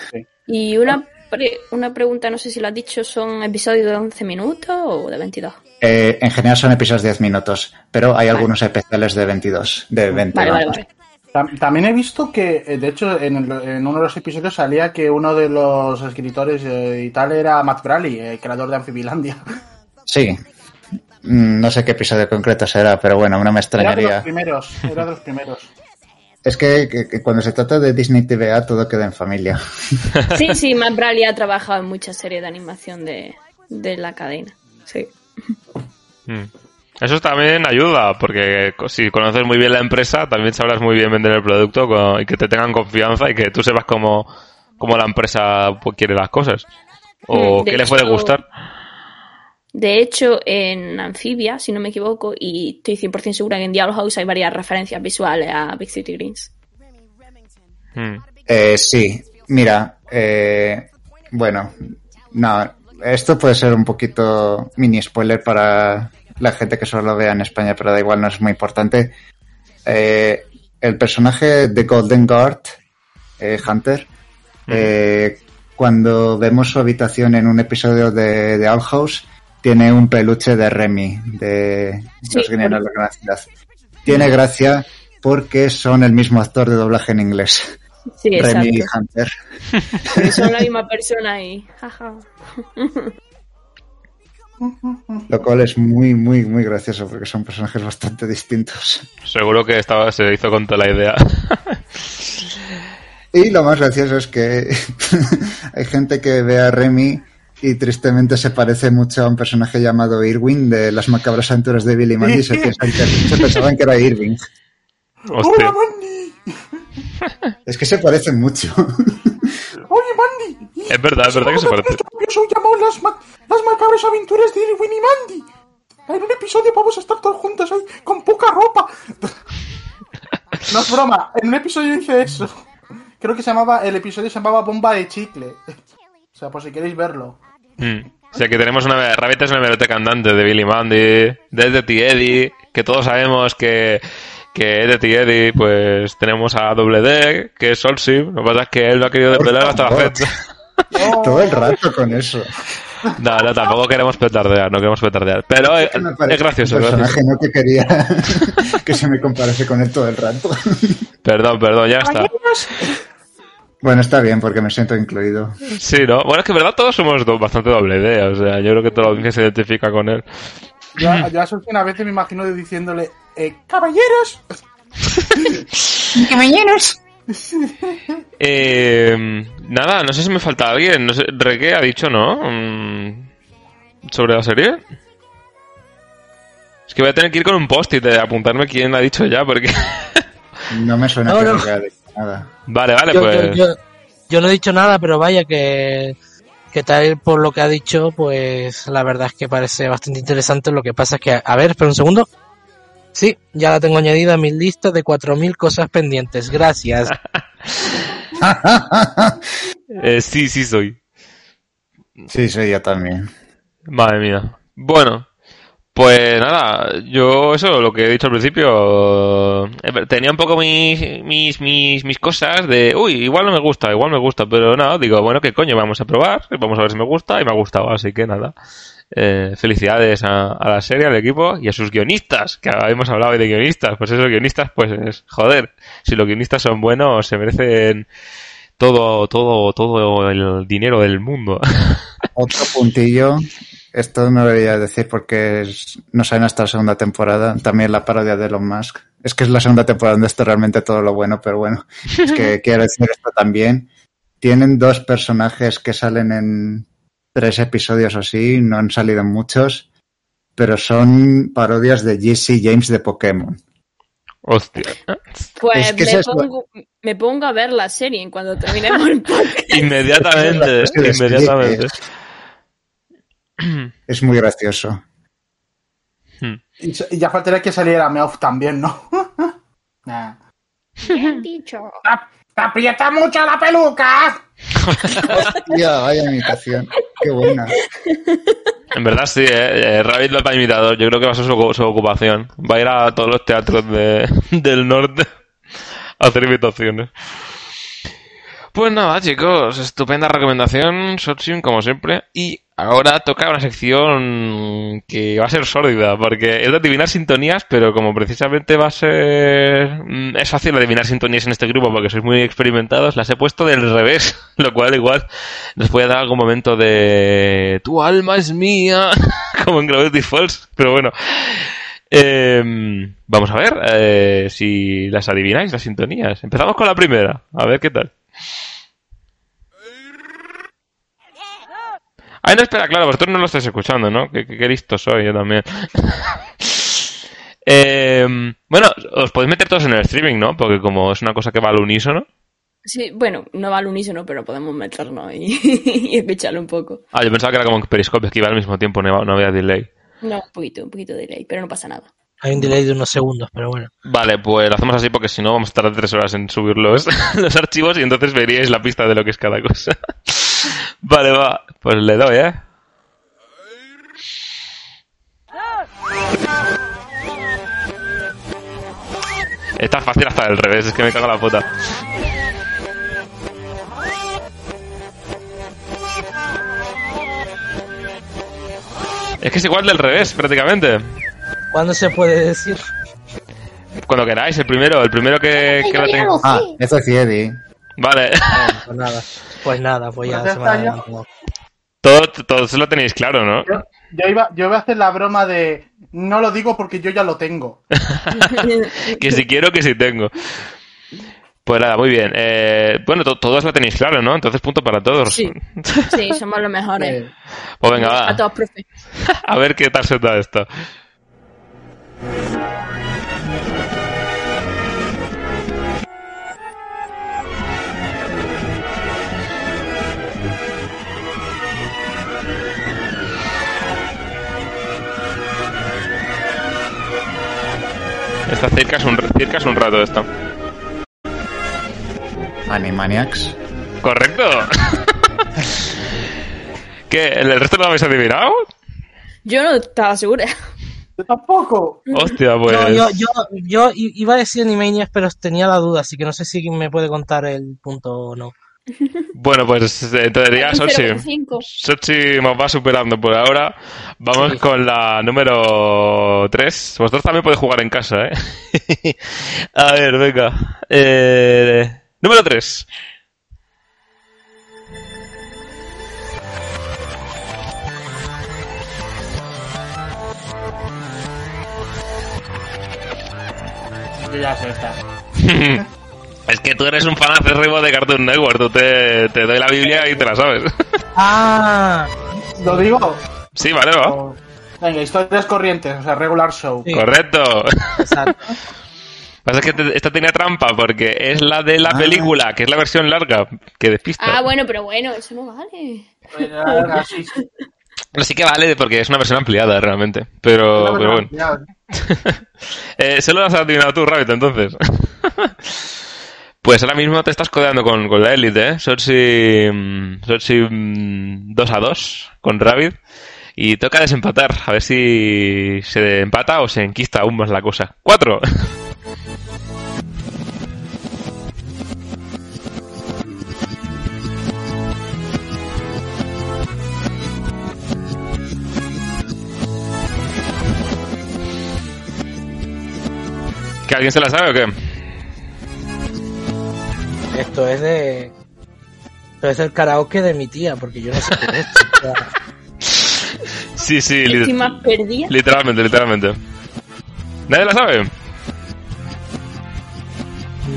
Y una, pre- una pregunta, no sé si lo has dicho, ¿son episodios de 11 minutos o de 22? Eh, en general son episodios de 10 minutos, pero hay algunos especiales de 22, de 20. Vale, vale, vale. Tam- También he visto que, eh, de hecho, en, el- en uno de los episodios salía que uno de los escritores eh, y tal era Matt Braley, el creador de Amfibilandia. Sí. Mm, No sé qué episodio concreto será, pero bueno, no me Era de los extrañaría. primeros, era de los primeros. Es que, que- que cuando se trata de Disney TVA todo queda en familia. <laughs> Sí, sí, Matt Bradley ha trabajado en muchas series de animación de, de la cadena. Sí. Mm. Eso también ayuda, porque si conoces muy bien la empresa, también sabrás muy bien vender el producto y que te tengan confianza y que tú sepas cómo, cómo la empresa pues, quiere las cosas. O Mm, de qué le puede hecho- gustar. De hecho, en Amphibia, si no me equivoco, y estoy 100% segura que en Diablo House hay varias referencias visuales a Big City Greens. Mm. Eh, sí, mira, eh, bueno, no, esto puede ser un poquito mini spoiler para la gente que solo lo vea en España, pero da igual, no es muy importante. Eh, el personaje de Golden Guard, eh, Hunter, eh, cuando vemos su habitación en un episodio de, de Owl House, tiene un peluche de Remy, de Sí, Los Guineanos de por- la Gran Ciudad. Tiene gracia porque son el mismo actor de doblaje en inglés. Sí, Remy y exacto. Hunter. Son la misma persona y... jaja. Lo cual es muy, muy, muy gracioso porque son personajes bastante distintos. Seguro que estaba, se hizo con toda la idea. Y lo más gracioso es que <laughs> hay gente que ve a Remy y tristemente se parece mucho a un personaje llamado Irwin de las macabras aventuras de Billy Mandy. Se, piensan que- se pensaban que era Irving. Hostia. Es que se parecen mucho. Oye, Mandy. Es verdad, es verdad que se parece. Yo soy llamado las, ma- las macabras aventuras de Irwin y Mandy. En un episodio vamos a estar todos juntos ahí con poca ropa. <laughs> No es broma, en un episodio hice eso. Creo que se llamaba, el episodio se llamaba Bomba de Chicle. O sea, por si queréis verlo. Mm. O sea que tenemos una Rabbit es una biblioteca andante de Billy Mandy, de Eddie y Eddie, que todos sabemos que que Eddie y Eddie, pues tenemos a Doble D, que es Solsim, lo que pasa es que él lo ha querido desvelar hasta la fecha. <laughs> Todo el rato con eso. No, no, tampoco queremos petardear, no queremos petardear. Pero es, Me parece es gracioso, Un gracioso. personaje no que quería <laughs> que se me comparase con él todo el rato. Perdón, perdón, ya está. Bueno, está bien porque me siento incluido. Sí, ¿no? Bueno, es que en verdad todos somos do- bastante doble D, o sea, yo creo que toda la audiencia se identifica con él. Yo, yo a Solskjaer a veces me imagino diciéndole, eh, caballeros. <laughs> Caballeros. <laughs> Eh, nada, no sé si me falta alguien. No sé, Reque ha dicho, ¿no? Mm, Sobre la serie. Es que voy a tener que ir con un post-it de apuntarme quién ha dicho ya, porque... No me suena No, que no. dicho nada. Vale, vale, yo, pues... yo- yo- yo no he dicho nada, pero vaya que, que tal por lo que ha dicho, pues la verdad es que parece bastante interesante. Lo que pasa es que, a ver, espera un segundo. Sí, ya la tengo añadida a mi lista de 4.000 cosas pendientes. Gracias. <laughs> <laughs> Eh, sí, sí soy. Sí, soy yo también. Madre mía. Bueno, pues nada, yo eso, lo que he dicho al principio, eh, tenía un poco mis, mis, mis, cosas de, uy, igual no me gusta, igual me gusta, pero nada, digo, bueno, qué coño, vamos a probar, vamos a ver si me gusta, y me ha gustado, así que nada. Eh, felicidades a, a la serie, al equipo y a sus guionistas, que hemos hablado hoy de guionistas, pues esos guionistas, pues es, joder, si los guionistas son buenos, se merecen todo, todo, todo el dinero del mundo. <laughs> Otro puntillo. Esto no lo debería decir porque es- no saben hasta la segunda temporada. También la parodia de Elon Musk. Es que es la segunda temporada donde está realmente todo lo bueno, pero bueno. Es que <laughs> quiero decir esto también. Tienen dos personajes que salen en tres episodios o así, no han salido en muchos, pero son parodias de Jesse James de Pokémon. Hostia. Pues Es que me, pongo, me pongo a ver la serie en cuando terminemos el <laughs> podcast. Inmediatamente, Es que les inmediatamente. <clears throat> Es muy gracioso. Y, s- y ya faltaría que saliera Meowth también, ¿no? <laughs> Nah. Bien dicho. ¡Te aprieta mucho la peluca! Hostia, vaya imitación. Qué buena. En verdad sí, eh, eh, Rabbit lo para imitador. Yo creo que va a ser su, su ocupación. Va a ir a todos los teatros de, <laughs> del norte a hacer imitaciones. Pues nada, chicos, estupenda recomendación, Sotsim, como siempre. Y ahora toca una sección que va a ser sórdida, porque es de adivinar sintonías, pero como precisamente va a ser... mm, Es fácil adivinar sintonías en este grupo porque sois muy experimentados, las he puesto del revés, <laughs> lo cual igual nos puede dar algún momento de... Tu alma es mía, <laughs> como en Gravity Falls, pero bueno. Eh, vamos a ver eh, si las adivináis, las sintonías. Empezamos con la primera, a ver qué tal. Ay, no, espera, claro, vosotros no lo estáis escuchando, ¿no? Qué, qué- qué listo soy, yo también. <laughs> Eh, bueno, os podéis meter todos en el streaming, ¿no? Porque como es una cosa que va al unísono. Sí, bueno, no va al unísono, pero podemos meternos y, <laughs> y escucharlo un poco. Ah, yo pensaba que era como en Periscope, que iba al mismo tiempo, no, no había delay. No, un poquito, un poquito de delay, pero no pasa nada. Hay un delay de unos segundos, pero bueno. Vale, pues lo hacemos así porque si no vamos a tardar tres horas en subir los, <laughs> los archivos y entonces veríais la pista de lo que es cada cosa. Vale, va, pues le doy, ¿eh? Está fácil hasta del revés, es que me cago en la puta. Es que es igual del revés, prácticamente. ¿Cuándo se puede decir? Cuando queráis, el primero, el primero que, que lo tenga. Ah, eso sí, Eddie. Vale. Pues nada, <laughs> pues nada, pues ya Pues se me ha. Todos, todos lo tenéis claro, ¿no? Yo, yo iba, yo iba a hacer la broma de no lo digo porque yo ya lo tengo. <laughs> que si quiero, que si tengo. Pues nada, muy bien. Eh, bueno, to- todos la tenéis claro, ¿no? Entonces punto para todos. Sí. <laughs> Sí, somos los mejores. Pues venga, va. A todos, profe. <laughs> A ver qué tal se da esto. Está cerca es un, cerca es un rato esto. Animaniacs. ¿Correcto? <laughs> ¿Qué? ¿El resto no lo habéis adivinado? Yo no estaba segura. Yo tampoco. Hostia, pues... Yo, yo, yo, iba a decir Animaniacs, pero tenía la duda, así que no sé si me puede contar el punto o no. Bueno, pues en teoría Sochi. 0,5. Sochi nos va superando por ahora. Vamos con la número 3. Vosotros también podéis jugar en casa, ¿eh? <laughs> A ver, venga. Eh, número 3. Yo ya sé esta. <laughs> es que tú eres un fan acérrimo de Cartoon Network. Tú te, te doy la Biblia y te la sabes. <laughs> Ah, ¿Lo digo? sí, vale, va. Venga, historias corrientes, o sea, regular show. Correcto. exacto. <laughs> Pasa que te- esta tiene trampa porque es la de la película, que es la versión larga, que despista. Ah, bueno, pero bueno, eso no vale. Sí, sí. Pero sí que vale porque es una versión ampliada realmente. Pero, pero bueno. <laughs> Eh, solo has adivinado tú, Rabbit, entonces. Pues ahora mismo te estás codeando con, con la Elite, ¿eh? Sochi mm, 2 a 2 con Rabbit. Y toca desempatar, a ver si se empata o se enquista aún más la cosa. ¡Cuatro! <laughs> ¿Que alguien se la sabe o qué? Esto es de. Esto es el karaoke de mi tía, porque yo no sé qué es esto. Sí, sí, Estoy li- más perdida. literalmente, literalmente. ¿Nadie la sabe?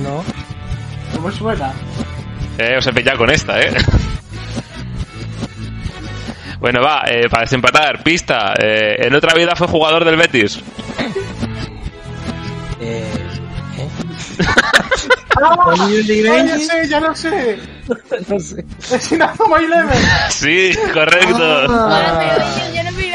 no. ¿Cómo suena? Eh, os he pillado con esta, ¿eh? Bueno, va, eh, para desempatar, pista. eh, en otra vida fue jugador del Betis. Eh, ¡Ah! Ya sé, ya lo sé. <laughs> no sé. Es Inazuma Eleven. Sí, correcto. Ah. Yo no me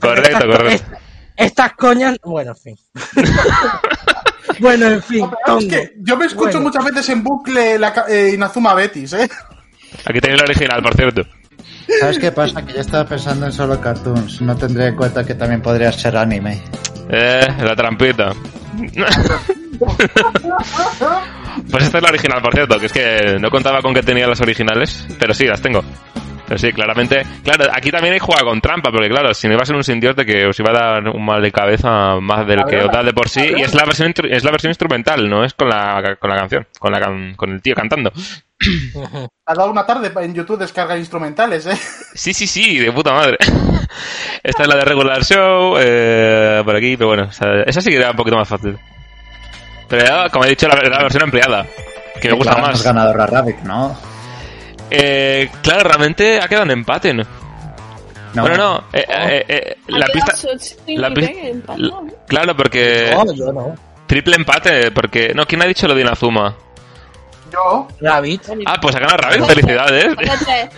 Correcto, Estas- correcto. Estas coñas. Bueno, en fin. <laughs> bueno, en fin. Es que yo me escucho Bueno. muchas veces en bucle la, ca- eh, Inazuma Betis, ¿eh? Aquí tenéis la original, por cierto. ¿Sabes qué pasa? Que yo estaba pensando en solo cartoons. No tendría en cuenta que también podría ser anime. Eh, la trampita. <laughs> <laughs> Pues esta es la original, por cierto, que es que no contaba con que tenía las originales, pero sí, las tengo. Pero sí, claramente. Claro, aquí también hay juega con trampa, porque claro, si no iba a ser un sin Dios de que os iba a dar un mal de cabeza más del que os da de por sí, y es la versión es la versión instrumental, no es con la, con la canción, con, la con el tío cantando. Ha dado una tarde en YouTube descarga instrumentales, ¿eh? Sí, sí, sí, de puta madre. Esta es la de regular show, eh, por aquí, pero bueno, esa sí que era un poquito más fácil. Pero como he dicho, la, la versión ampliada, que me gusta Claro, más. hemos ganado a Rabbit, ¿no? Eh, claro, realmente ha quedado en empate, ¿no? No. Bueno, no, eh, eh, eh, Ha la pista... La pista-. Claro, porque... No, yo no. Triple empate, porque... No, ¿quién ha dicho lo de Inazuma? Yo, Rabbit. Ah, pues ha ganado Raven, felicidades. <laughs>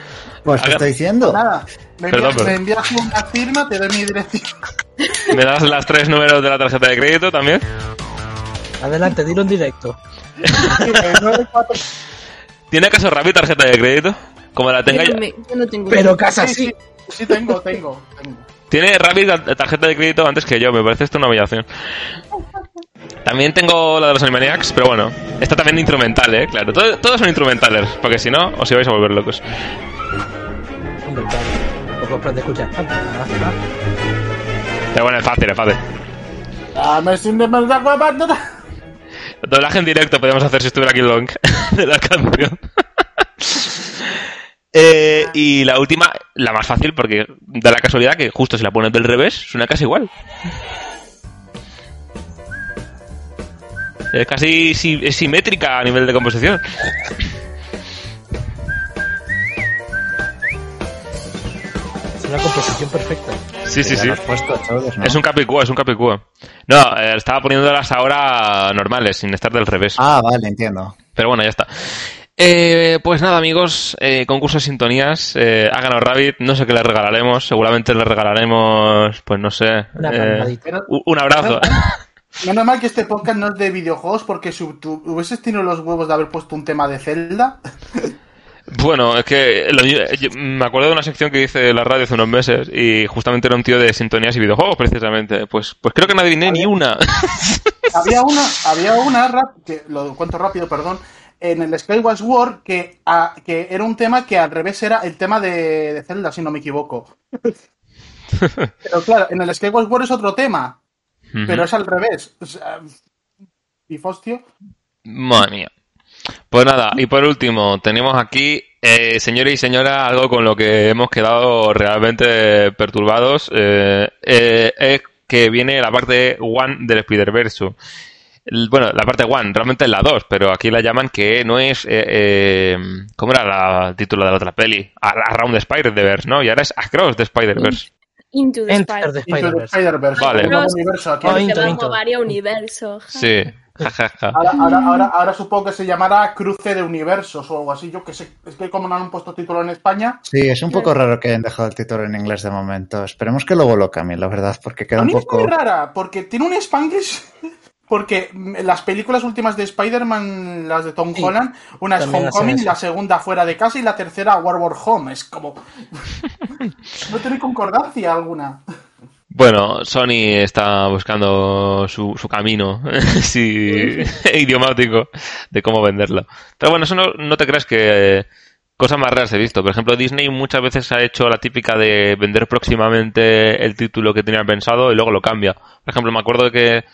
Pues te estoy diciendo. nada. Me Perdón, envías, perdón. me envías una firma, te doy mi dirección. <laughs> ¿Me das las tres números de la tarjeta de crédito también? Adelante, dilo en directo. 94. ¿Tiene acaso Rabbit tarjeta de crédito? Como la tenga Yo no, me- yo no tengo. Pero casa Sí, sí. sí, sí, tengo, tengo, tengo. Tiene Rabbit la tarjeta de crédito antes que yo, me parece esto una humillación. También tengo la de los Animaniacs, pero bueno, esta también instrumental, eh, claro. Todo- todos son instrumentales, porque si no, os ibais a volver locos. Ah, ah, ah. Pero bueno, es fácil, es fácil. Doblaje en directo podríamos hacer si estuviera aquí Long <laughs> de la canción. Eh, y la última, la más fácil, porque da la casualidad que justo si la pones del revés, suena casi igual. Es casi si- es simétrica a nivel de composición. Es una composición perfecta. Sí, sí, sí. ¿no? Es un capicúa, es un capicúa. No, eh, estaba poniéndolas ahora normales, sin estar del revés. Ah, vale, entiendo. Pero bueno, ya está. Eh, pues nada, amigos, eh, concurso de sintonías. Eh, ha ganado Rabbit, no sé qué le regalaremos. Seguramente le regalaremos, pues no sé. Una eh, un un abrazo. <laughs> Menos mal que este podcast no es de videojuegos porque si tú hubieses tenido los huevos de haber puesto un tema de Zelda, Bueno, es que yo me acuerdo de una sección que hice en la radio hace unos meses y justamente era un tío de sintonías y videojuegos, precisamente. Pues, pues creo que no adiviné ni una. <laughs> había una, había una, rap- que lo cuento rápido, perdón, en el Skyward Sword que, a- que era un tema que al revés era el tema de, de Zelda, si no me equivoco. <laughs> Pero claro, en el Skyward Sword es otro tema, pero es al revés. O sea, pifostio. Madre mía. Pues nada, y por último, tenemos aquí, eh, señores y señoras, algo con lo que hemos quedado realmente perturbados. eh, eh, es que viene la parte One del Spider-Verse. Bueno, la parte One, realmente es la 2, pero aquí la llaman que no es. Eh, eh, ¿Cómo era la- el título de la otra peli? Around the Spider-Verse, ¿no? Y ahora es Across the Spider-Verse. Into the Spider. Spider-Verse. Spider-Verse. Vale. Un nuevo universo aquí. Oh, Into, Into. a varios universos. Sí. <laughs> Ahora, ahora, ahora, ahora supongo que se llamará Cruce de Universos o algo así. Yo que sé, es que como no han puesto título en España, Sí, es un poco raro que hayan dejado el título en inglés de momento. Esperemos que luego lo cambien, la verdad, porque queda A un mí es muy poco... rara, porque tiene un Spanglish. <laughs> Porque las películas últimas de Spider-Man, las de Tom Sí, Holland, una es Homecoming, la segunda fuera de casa y la tercera War War Home. Es como. <laughs> no tiene concordancia alguna. Bueno, Sony está buscando su, su camino <laughs> sí, <laughs> idiomático de cómo venderlo. Pero bueno, eso no, no te creas que cosas más raras he visto. Por ejemplo, Disney muchas veces ha hecho la típica de vender próximamente el título que tenía pensado y luego lo cambia. Por ejemplo, me acuerdo que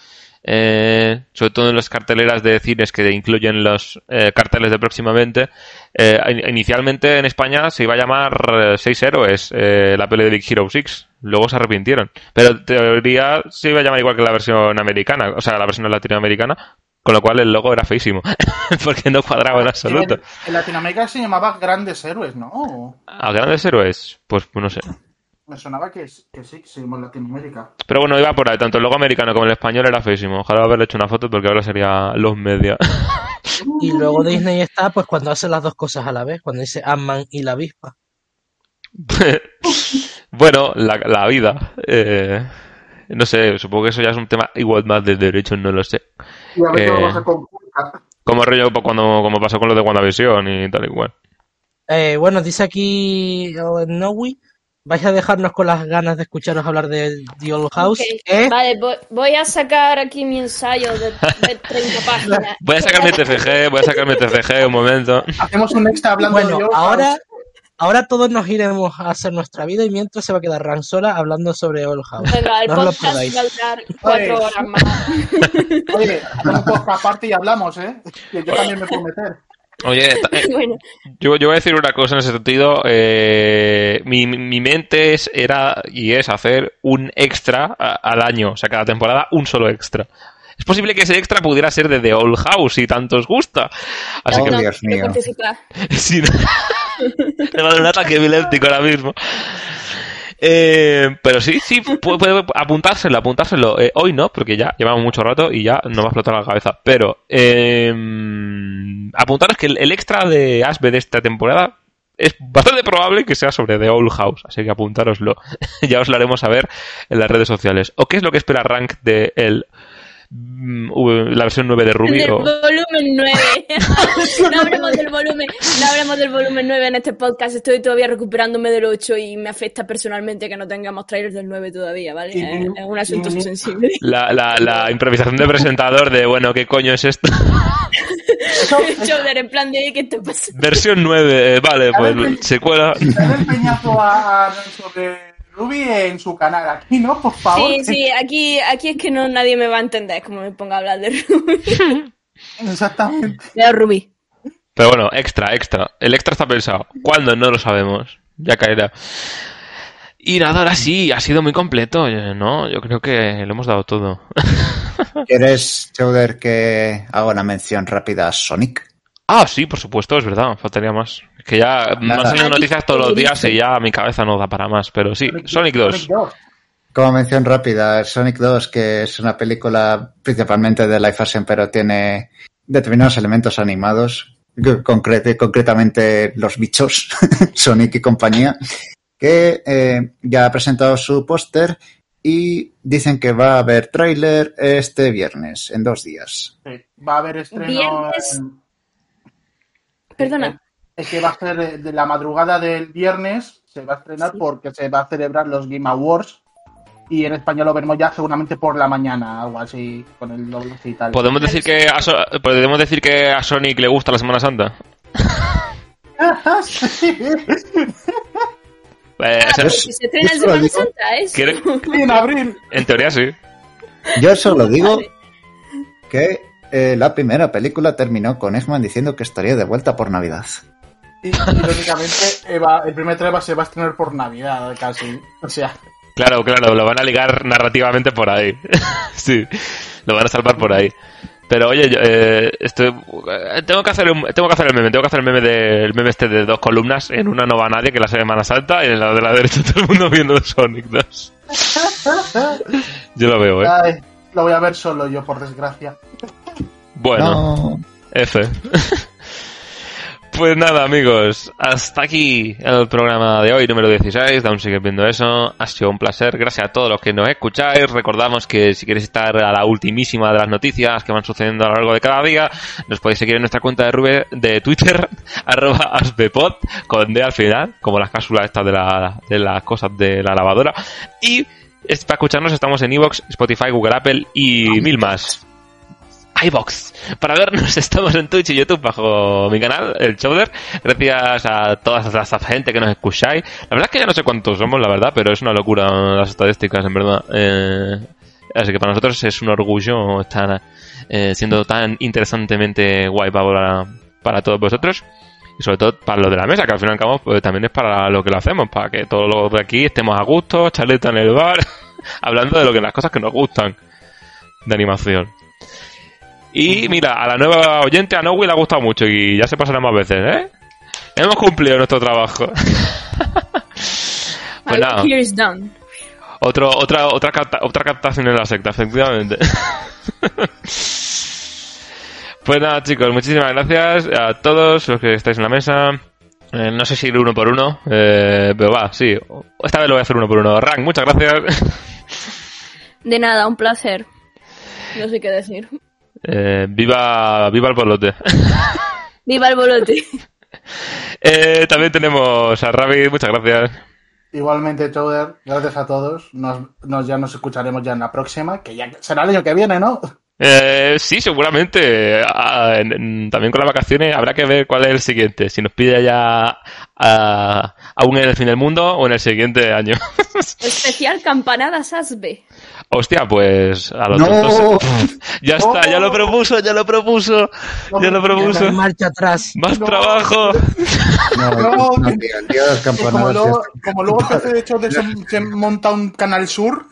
eh, sobre todo en las carteleras de cines que incluyen los eh, carteles de próximamente, eh, in- inicialmente en España se iba a llamar eh, Seis Héroes, eh, la peli de Big Hero 6. Luego se arrepintieron. Pero en teoría se iba a llamar igual que la versión americana, o sea, la versión latinoamericana, con lo cual el logo era feísimo, <laughs> porque no cuadraba en absoluto. En, en Latinoamérica se llamaba Grandes Héroes, ¿no? ¿A grandes héroes? Pues no sé. Me sonaba que, que sí, que se llamó en Latinoamérica. Pero bueno, iba por ahí. Tanto el logo americano como el español era feísimo. Ojalá haberle hecho una foto porque ahora sería los media. <laughs> Y luego Disney está pues cuando hace las dos cosas a la vez, cuando dice Ant-Man y la avispa. <laughs> bueno, la, la vida. eh, no sé, supongo que eso ya es un tema igual más de derechos, no lo sé. Y a ver Eh, vas a conculcar. Como rollo cuando, como pasó con lo de WandaVision y tal y cual. Eh, bueno, dice aquí Nowi, vais a dejarnos con las ganas de escucharos hablar de The Old House. ¿eh? Vale, voy, voy a sacar aquí mi ensayo de, de 30 <laughs> páginas. Voy a sacar mi TFG, voy a sacar mi TFG un momento. Hacemos un extra hablando Bueno, de Old ahora, House. Ahora todos nos iremos a hacer nuestra vida y mientras se va a quedar Ran sola hablando sobre Old House. Venga, el no lo podcast perdáis. va a durar cuatro Oye. horas más. <laughs> Oye, un podcast aparte y hablamos, ¿eh? Que yo también me puedo meter. Oye, eh, <laughs> Bueno, yo, yo voy a decir una cosa en ese sentido. eh, mi, mi mente es, era y es hacer un extra a- al año, o sea, cada temporada un solo extra. Es posible que ese extra pudiera ser de The Old House si tanto os gusta. Así Oh, que no, Dios mío. Sí, no. Me va a dar un ataque epiléptico ahora mismo. Eh, pero sí, sí, puede, apuntárselo, apuntárselo. Eh, hoy no, porque ya llevamos mucho rato y ya nos va a explotar la cabeza. Pero eh, apuntaros que el, extra de Asbe de esta temporada es bastante probable que sea sobre The Old House. Así que apuntároslo. <laughs> ya os lo haremos saber en las redes sociales. ¿O qué es lo que espera Rank de mm, la versión 9 de Ruby? Del o- volumen 9. <laughs> no hablemos del volumen, no hablemos del volumen 9 en este podcast. Estoy todavía recuperándome del 8 y me afecta personalmente que no tengamos trailers del 9 todavía, ¿vale? Es, es un asunto sensible. <laughs> La, la, la improvisación de presentador de, bueno, ¿qué coño es esto? <laughs> Shoulder, en plan de ¿qué te pasa? Versión 9, eh, vale, pues secuela. Dale el peñazo a, a- sobre Ruby en su canal. Aquí, ¿no? Por favor. Sí, sí, aquí, aquí es que no nadie me va a entender como me ponga a hablar de Ruby. <laughs> Exactamente. De Ruby. Pero bueno, extra, extra. El extra está pensado. ¿Cuándo? No lo sabemos. Ya caerá. Y nada, ahora sí, ha sido muy completo, eh, ¿no? Yo creo que lo hemos dado todo. <laughs> ¿Quieres, Chowder, que haga una mención rápida a Sonic? Ah, sí, por supuesto, es verdad, faltaría más. Es que ya me han Nada. salido noticias todos los días y ya mi cabeza no da para más, pero sí, Sonic 2. Como mención rápida, Sonic 2, que es una película principalmente de live action, pero tiene determinados elementos animados, concrete- concretamente los bichos, <laughs> Sonic y compañía, que eh, ya ha presentado su póster y dicen que va a haber tráiler este viernes, en dos días. Sí, Va a haber estreno. Viernes. en- Perdona. Es que va a ser de- de la madrugada del viernes, se va a estrenar porque se va a celebrar los Game Awards. Y en español lo veremos ya seguramente por la mañana, algo así, con el doblaje y tal. ¿Podemos decir, que a So- ¿Podemos decir que a Sonic le gusta la Semana Santa? Sí. <laughs> Eh, o sea, se estrena Semana digo- Santa, ¿es? ¿quiere- en abril. En teoría sí. Yo solo digo que eh, la primera película terminó con Eggman diciendo que estaría de vuelta por Navidad. Y, irónicamente, Eva, el primer trailer se va a estrenar por Navidad, casi. O sea, Claro, claro, lo van a ligar narrativamente por ahí. <laughs> sí, lo van a salvar por ahí. Pero oye, yo, eh, estoy, eh, tengo que hacer un- tengo que hacer el meme, tengo que hacer el meme de, el meme este de dos columnas, en una no va nadie, que la Semana Santa, y en la de la derecha <laughs> todo el mundo viendo Sonic 2. <laughs> Yo lo veo, eh. ay, lo voy a ver solo yo, por desgracia. Bueno, F. Pues nada, amigos, hasta aquí el programa de hoy, número 16, de aún sigues viendo eso. Ha sido un placer, gracias a todos los que nos escucháis. Recordamos que si queréis estar a la ultimísima de las noticias que van sucediendo a lo largo de cada día, nos podéis seguir en nuestra cuenta de, Rube, de Twitter, <laughs> arroba con D al final, como las cápsulas estas de, la, de las cosas de la lavadora. Y para escucharnos estamos en Evox, Spotify, Google, Apple y mil más iBox. Para vernos <laughs> estamos en Twitch y YouTube bajo mi canal, el Chowder. Gracias a toda esa gente que nos escucháis. La verdad es que ya no sé cuántos somos, la verdad, pero es una locura las estadísticas, en verdad. Eh, así que para nosotros es un orgullo estar eh, siendo tan interesantemente guay para, para todos vosotros. Y sobre todo para los de la mesa, que al fin y al cabo pues, también es para lo que lo hacemos, para que todos los de aquí estemos a gusto, charleta en el bar, <laughs> hablando de lo que las cosas que nos gustan de animación. Y mira, a la nueva oyente, a Nowi, le ha gustado mucho y ya se pasará más veces, ¿eh? Hemos cumplido nuestro trabajo. <laughs> pues My nada, work here is done. otro, otra, otra, capta- otra captación en la secta, efectivamente. <laughs> pues nada, chicos, muchísimas gracias a todos los que estáis en la mesa. Eh, no sé si ir uno por uno, eh, pero va, sí. Esta vez lo voy a hacer uno por uno. Rank, muchas gracias. De nada, un placer. No sé qué decir. Eh, viva, viva el bolote. <laughs> Viva el bolote. <laughs> Eh, también tenemos a Ravi, muchas gracias. Igualmente, Chowder, gracias a todos. Nos, nos- ya nos escucharemos ya en la próxima, que ya será el año que viene, ¿no? Eh, sí, seguramente. Ah, en- en- también con las vacaciones habrá que ver cuál es el siguiente. Si nos pide ya ah, aún en el fin del mundo o en el siguiente año. <laughs> Especial campanadas Asbe. Hostia, pues a los ¡No! <laughs> Ya está, ya lo propuso, ya lo propuso, ya lo propuso. marcha atrás. Más trabajo. <laughs> No, Que como luego, como luego hecho de <laughs> se, se monta un canal sur,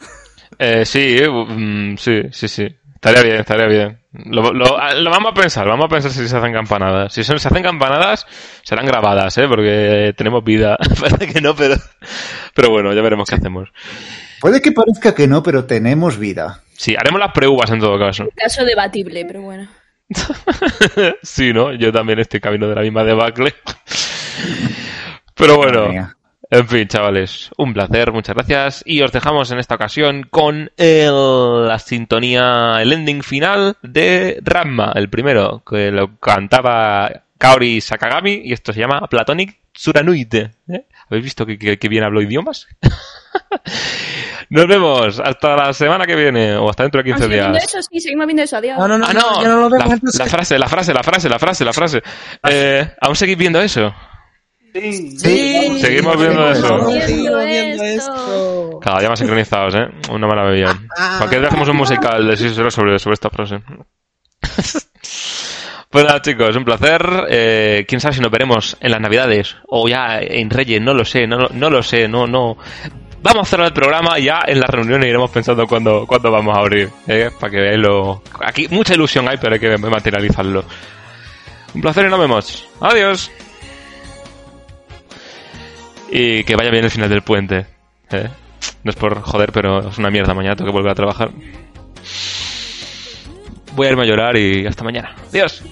Eh, sí, mm, sí, sí, sí. Estaría bien, estaría bien. Lo, lo- ah, lo vamos a pensar, vamos a pensar si se hacen campanadas. Si son, se hacen campanadas, serán grabadas, ¿eh? Porque tenemos vida. Parece que no, pero, pero bueno, ya veremos qué hacemos. Puede que parezca que no, pero tenemos vida. Sí, haremos las pre-uvas en todo caso. Caso debatible, pero bueno. <laughs> sí, ¿no? Yo también estoy camino de la misma debacle. <laughs> Pero bueno, en fin, chavales, un placer, muchas gracias. Y os dejamos en esta ocasión con el- la sintonía, el ending final de Ramma, el primero, que lo cantaba Kaori Sakagami, y esto se llama Platonic Tsuranuite. ¿eh? ¿Habéis visto que, que- que bien hablo idiomas? <laughs> <laughs> Nos vemos hasta la semana que viene, o hasta dentro de ¿Aún 15 sigue viendo días. eso? Sí, seguimos viendo eso. Adiós. No, no, no, Ah, no, lo vemos. la, entonces. la frase, la frase, la frase, la frase, la frase. Eh, ¿Aún seguís viendo eso? sí, Sí. Seguimos viendo eso. Viendo Sigo viendo esto. Cada día más sincronizados, ¿eh? Una maravilla. Cualquier día hacemos un musical de 6 horas sobre, sobre esta frase. <laughs> pues nada, chicos, un placer. Eh, Quién sabe si nos veremos en las Navidades o ya en Reyes, no lo sé, no, no lo sé, no, no. Vamos a cerrar el programa ya en la reunión iremos pensando cuándo, cuándo vamos a abrir. ¿eh? Para que veáis lo. Aquí mucha ilusión hay, pero hay que materializarlo. Un placer y nos vemos. Adiós. Y que vaya bien el final del puente. ¿eh? No es por joder, pero es una mierda. Mañana tengo que volver a trabajar. Voy a irme a llorar y hasta mañana. Adiós.